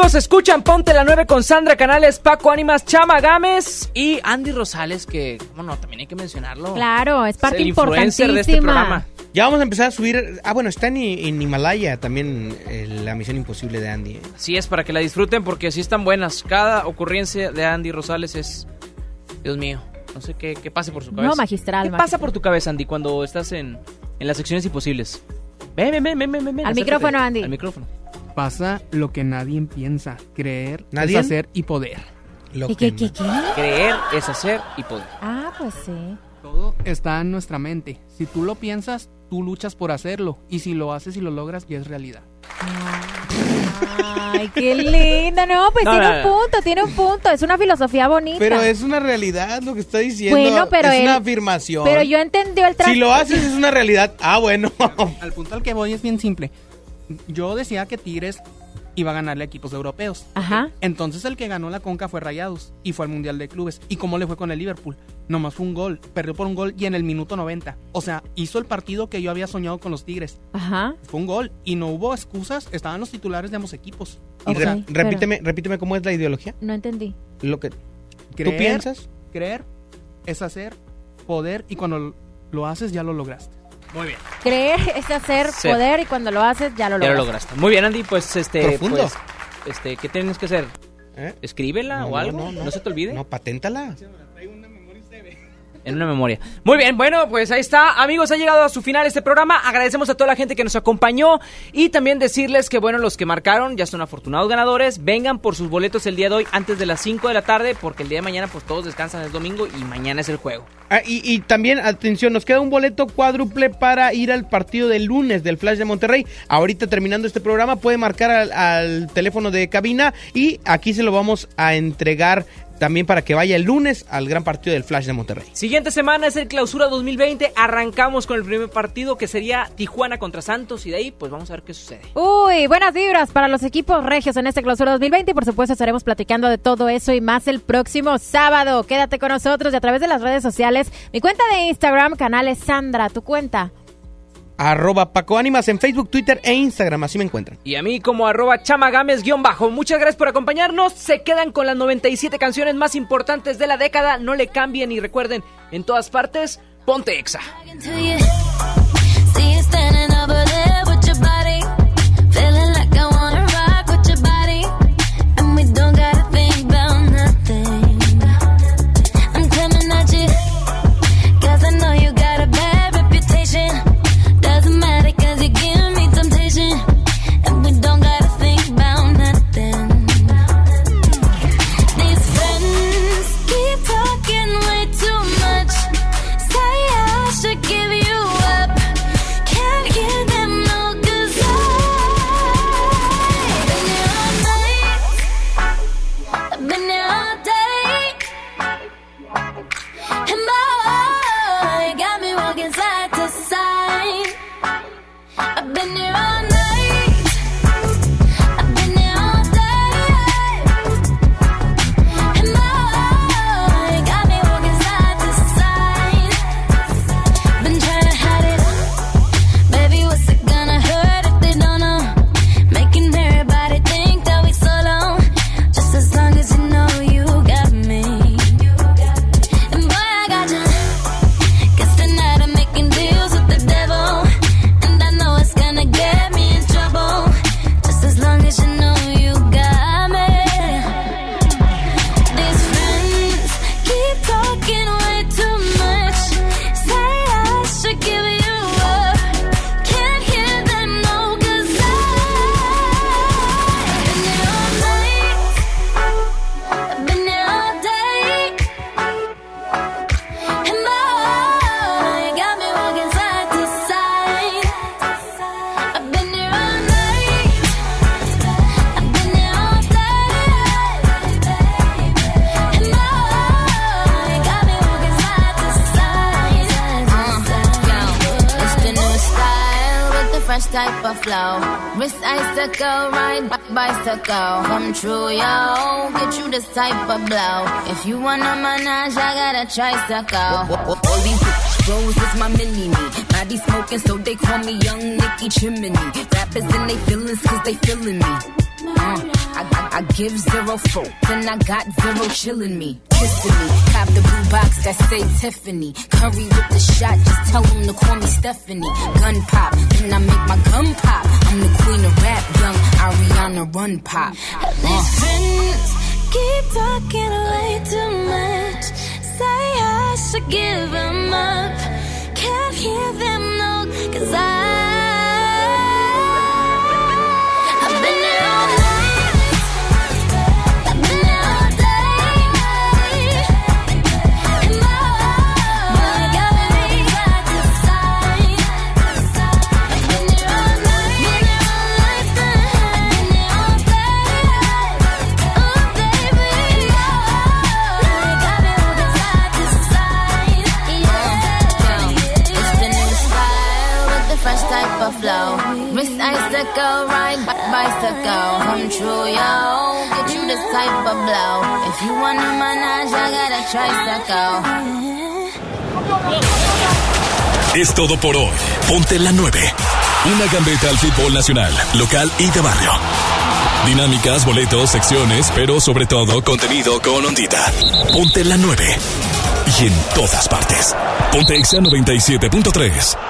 S5: Amigos, escuchan Ponte la 9 con Sandra Canales, Paco Ánimas, Chama Gámez y Andy Rosales, que, bueno, también hay que mencionarlo.
S3: Claro, es parte
S5: el influencer de este
S3: importantísima.
S5: programa.
S4: Ya vamos a empezar a subir. Ah, bueno, está en, en Himalaya también eh, la misión imposible de Andy. ¿eh?
S5: Así es, para que la disfruten porque sí están buenas. Cada ocurrencia de Andy Rosales es, Dios mío, no sé qué, qué pase por su cabeza.
S3: No, magistral,
S5: ¿Qué pasa por tu cabeza, Andy, cuando estás en, en las secciones imposibles? Ven, ven, ven, ven, ven, ven.
S3: Al
S5: acércate.
S3: micrófono, Andy.
S5: Al micrófono.
S65: Pasa lo que nadie piensa, creer,
S5: ¿Nadie?
S65: es hacer y poder.
S3: ¿Y qué, qué, qué?
S5: Creer es hacer y poder.
S3: Ah, pues sí.
S65: Todo está en nuestra mente. Si tú lo piensas, tú luchas por hacerlo. Y si lo haces y lo logras, ya es realidad.
S3: Ay, qué lindo. No, pues
S4: No,
S3: tiene
S4: no,
S3: un
S4: no.
S3: punto, tiene un punto. Es una filosofía bonita.
S4: Pero es una realidad lo que está diciendo.
S3: Bueno, pero
S4: es
S3: él-
S4: una afirmación.
S3: Pero yo entendí el
S4: Si lo haces es una realidad. Ah, bueno.
S65: Al punto al que voy es bien simple. Yo decía que Tigres iba a ganarle a equipos europeos.
S3: Ajá.
S65: Entonces el que ganó la Conca fue Rayados y fue al Mundial de Clubes. ¿Y cómo le fue con el Liverpool? Nomás fue un gol, perdió por un gol y en el minuto 90. O sea, hizo el partido que yo había soñado con los Tigres.
S3: Ajá.
S65: Fue un gol y no hubo excusas, estaban los titulares de ambos equipos. O sea,
S4: re- repíteme, repíteme cómo es la ideología.
S3: No entendí.
S4: Lo que
S65: creer,
S4: tú piensas.
S65: Creer es hacer, poder y cuando lo haces ya lo lograste.
S5: Muy bien.
S3: Creer es hacer
S5: Sí.
S3: poder y cuando lo haces ya lo
S5: Ya
S3: logras.
S5: lo lograste. Muy bien, Andy, pues este.
S4: Profundo.
S5: pues, este, ¿qué tienes que hacer? Escríbela
S4: No,
S5: o algo.
S4: no,
S5: No,
S4: no.
S5: se te olvide.
S4: No, paténtala.
S5: En una memoria. Muy bien, bueno, pues ahí está. Amigos, ha llegado a su final este programa. Agradecemos a toda la gente que nos acompañó. Y también decirles que, bueno, los que marcaron ya son afortunados ganadores. Vengan por sus boletos el día de hoy antes de las 5 de la tarde. Porque el día de mañana, pues todos descansan el domingo y mañana es el juego.
S4: Ah, y, y también, atención, nos queda un boleto cuádruple para ir al partido del lunes del Flash de Monterrey. Ahorita terminando este programa, puede marcar al teléfono de cabina y aquí se lo vamos a entregar también para que vaya el lunes al gran partido del Flash de Monterrey.
S5: Siguiente semana es el Clausura 2020. Arrancamos con el primer partido que sería Tijuana contra Santos. Y de ahí, pues vamos a ver qué sucede.
S3: Uy, buenas vibras para los equipos regios en este clausura 2020 y por supuesto estaremos platicando de todo eso y más el próximo sábado. Quédate con nosotros y a través de las redes sociales. Mi cuenta de Instagram, canales Sandra, tu cuenta.
S4: Arroba Paco Ánimas en Facebook, Twitter e Instagram, así me encuentran.
S5: Y a mí como arroba chamagames guion bajo. Muchas gracias por acompañarnos. Se quedan con las 97 canciones más importantes de la década. No le cambien y recuerden, en todas partes, ponte exa.
S11: If you wanna manage, I got a tricycle.
S79: All these bitch bros is my mini me. Body smoking, so they call me Young Nicky Chimney. Rappers and they feelings, cause they feeling me. Uh, I, I, I give zero full, then I got zero chillin' me. Kissing me, cop the blue box that say Tiffany. Curry with the shot, just tell them to call me Stephanie. Gun pop, then I make my gun pop. I'm the queen of rap, young Ariana Run Pop.
S11: Friends keep talking way too much. Say I should give them up. Can't hear them no, cause I. Icicle, ride bicycle. Come true, yo. Get you type of blow. If you wanna manage, I got tricycle.
S2: Es todo por hoy. Ponte la 9. Una gambeta al fútbol nacional, local y de barrio. Dinámicas, boletos, secciones, pero sobre todo contenido con ondita. Ponte la 9. Y en todas partes. Ponte Exa 97.3.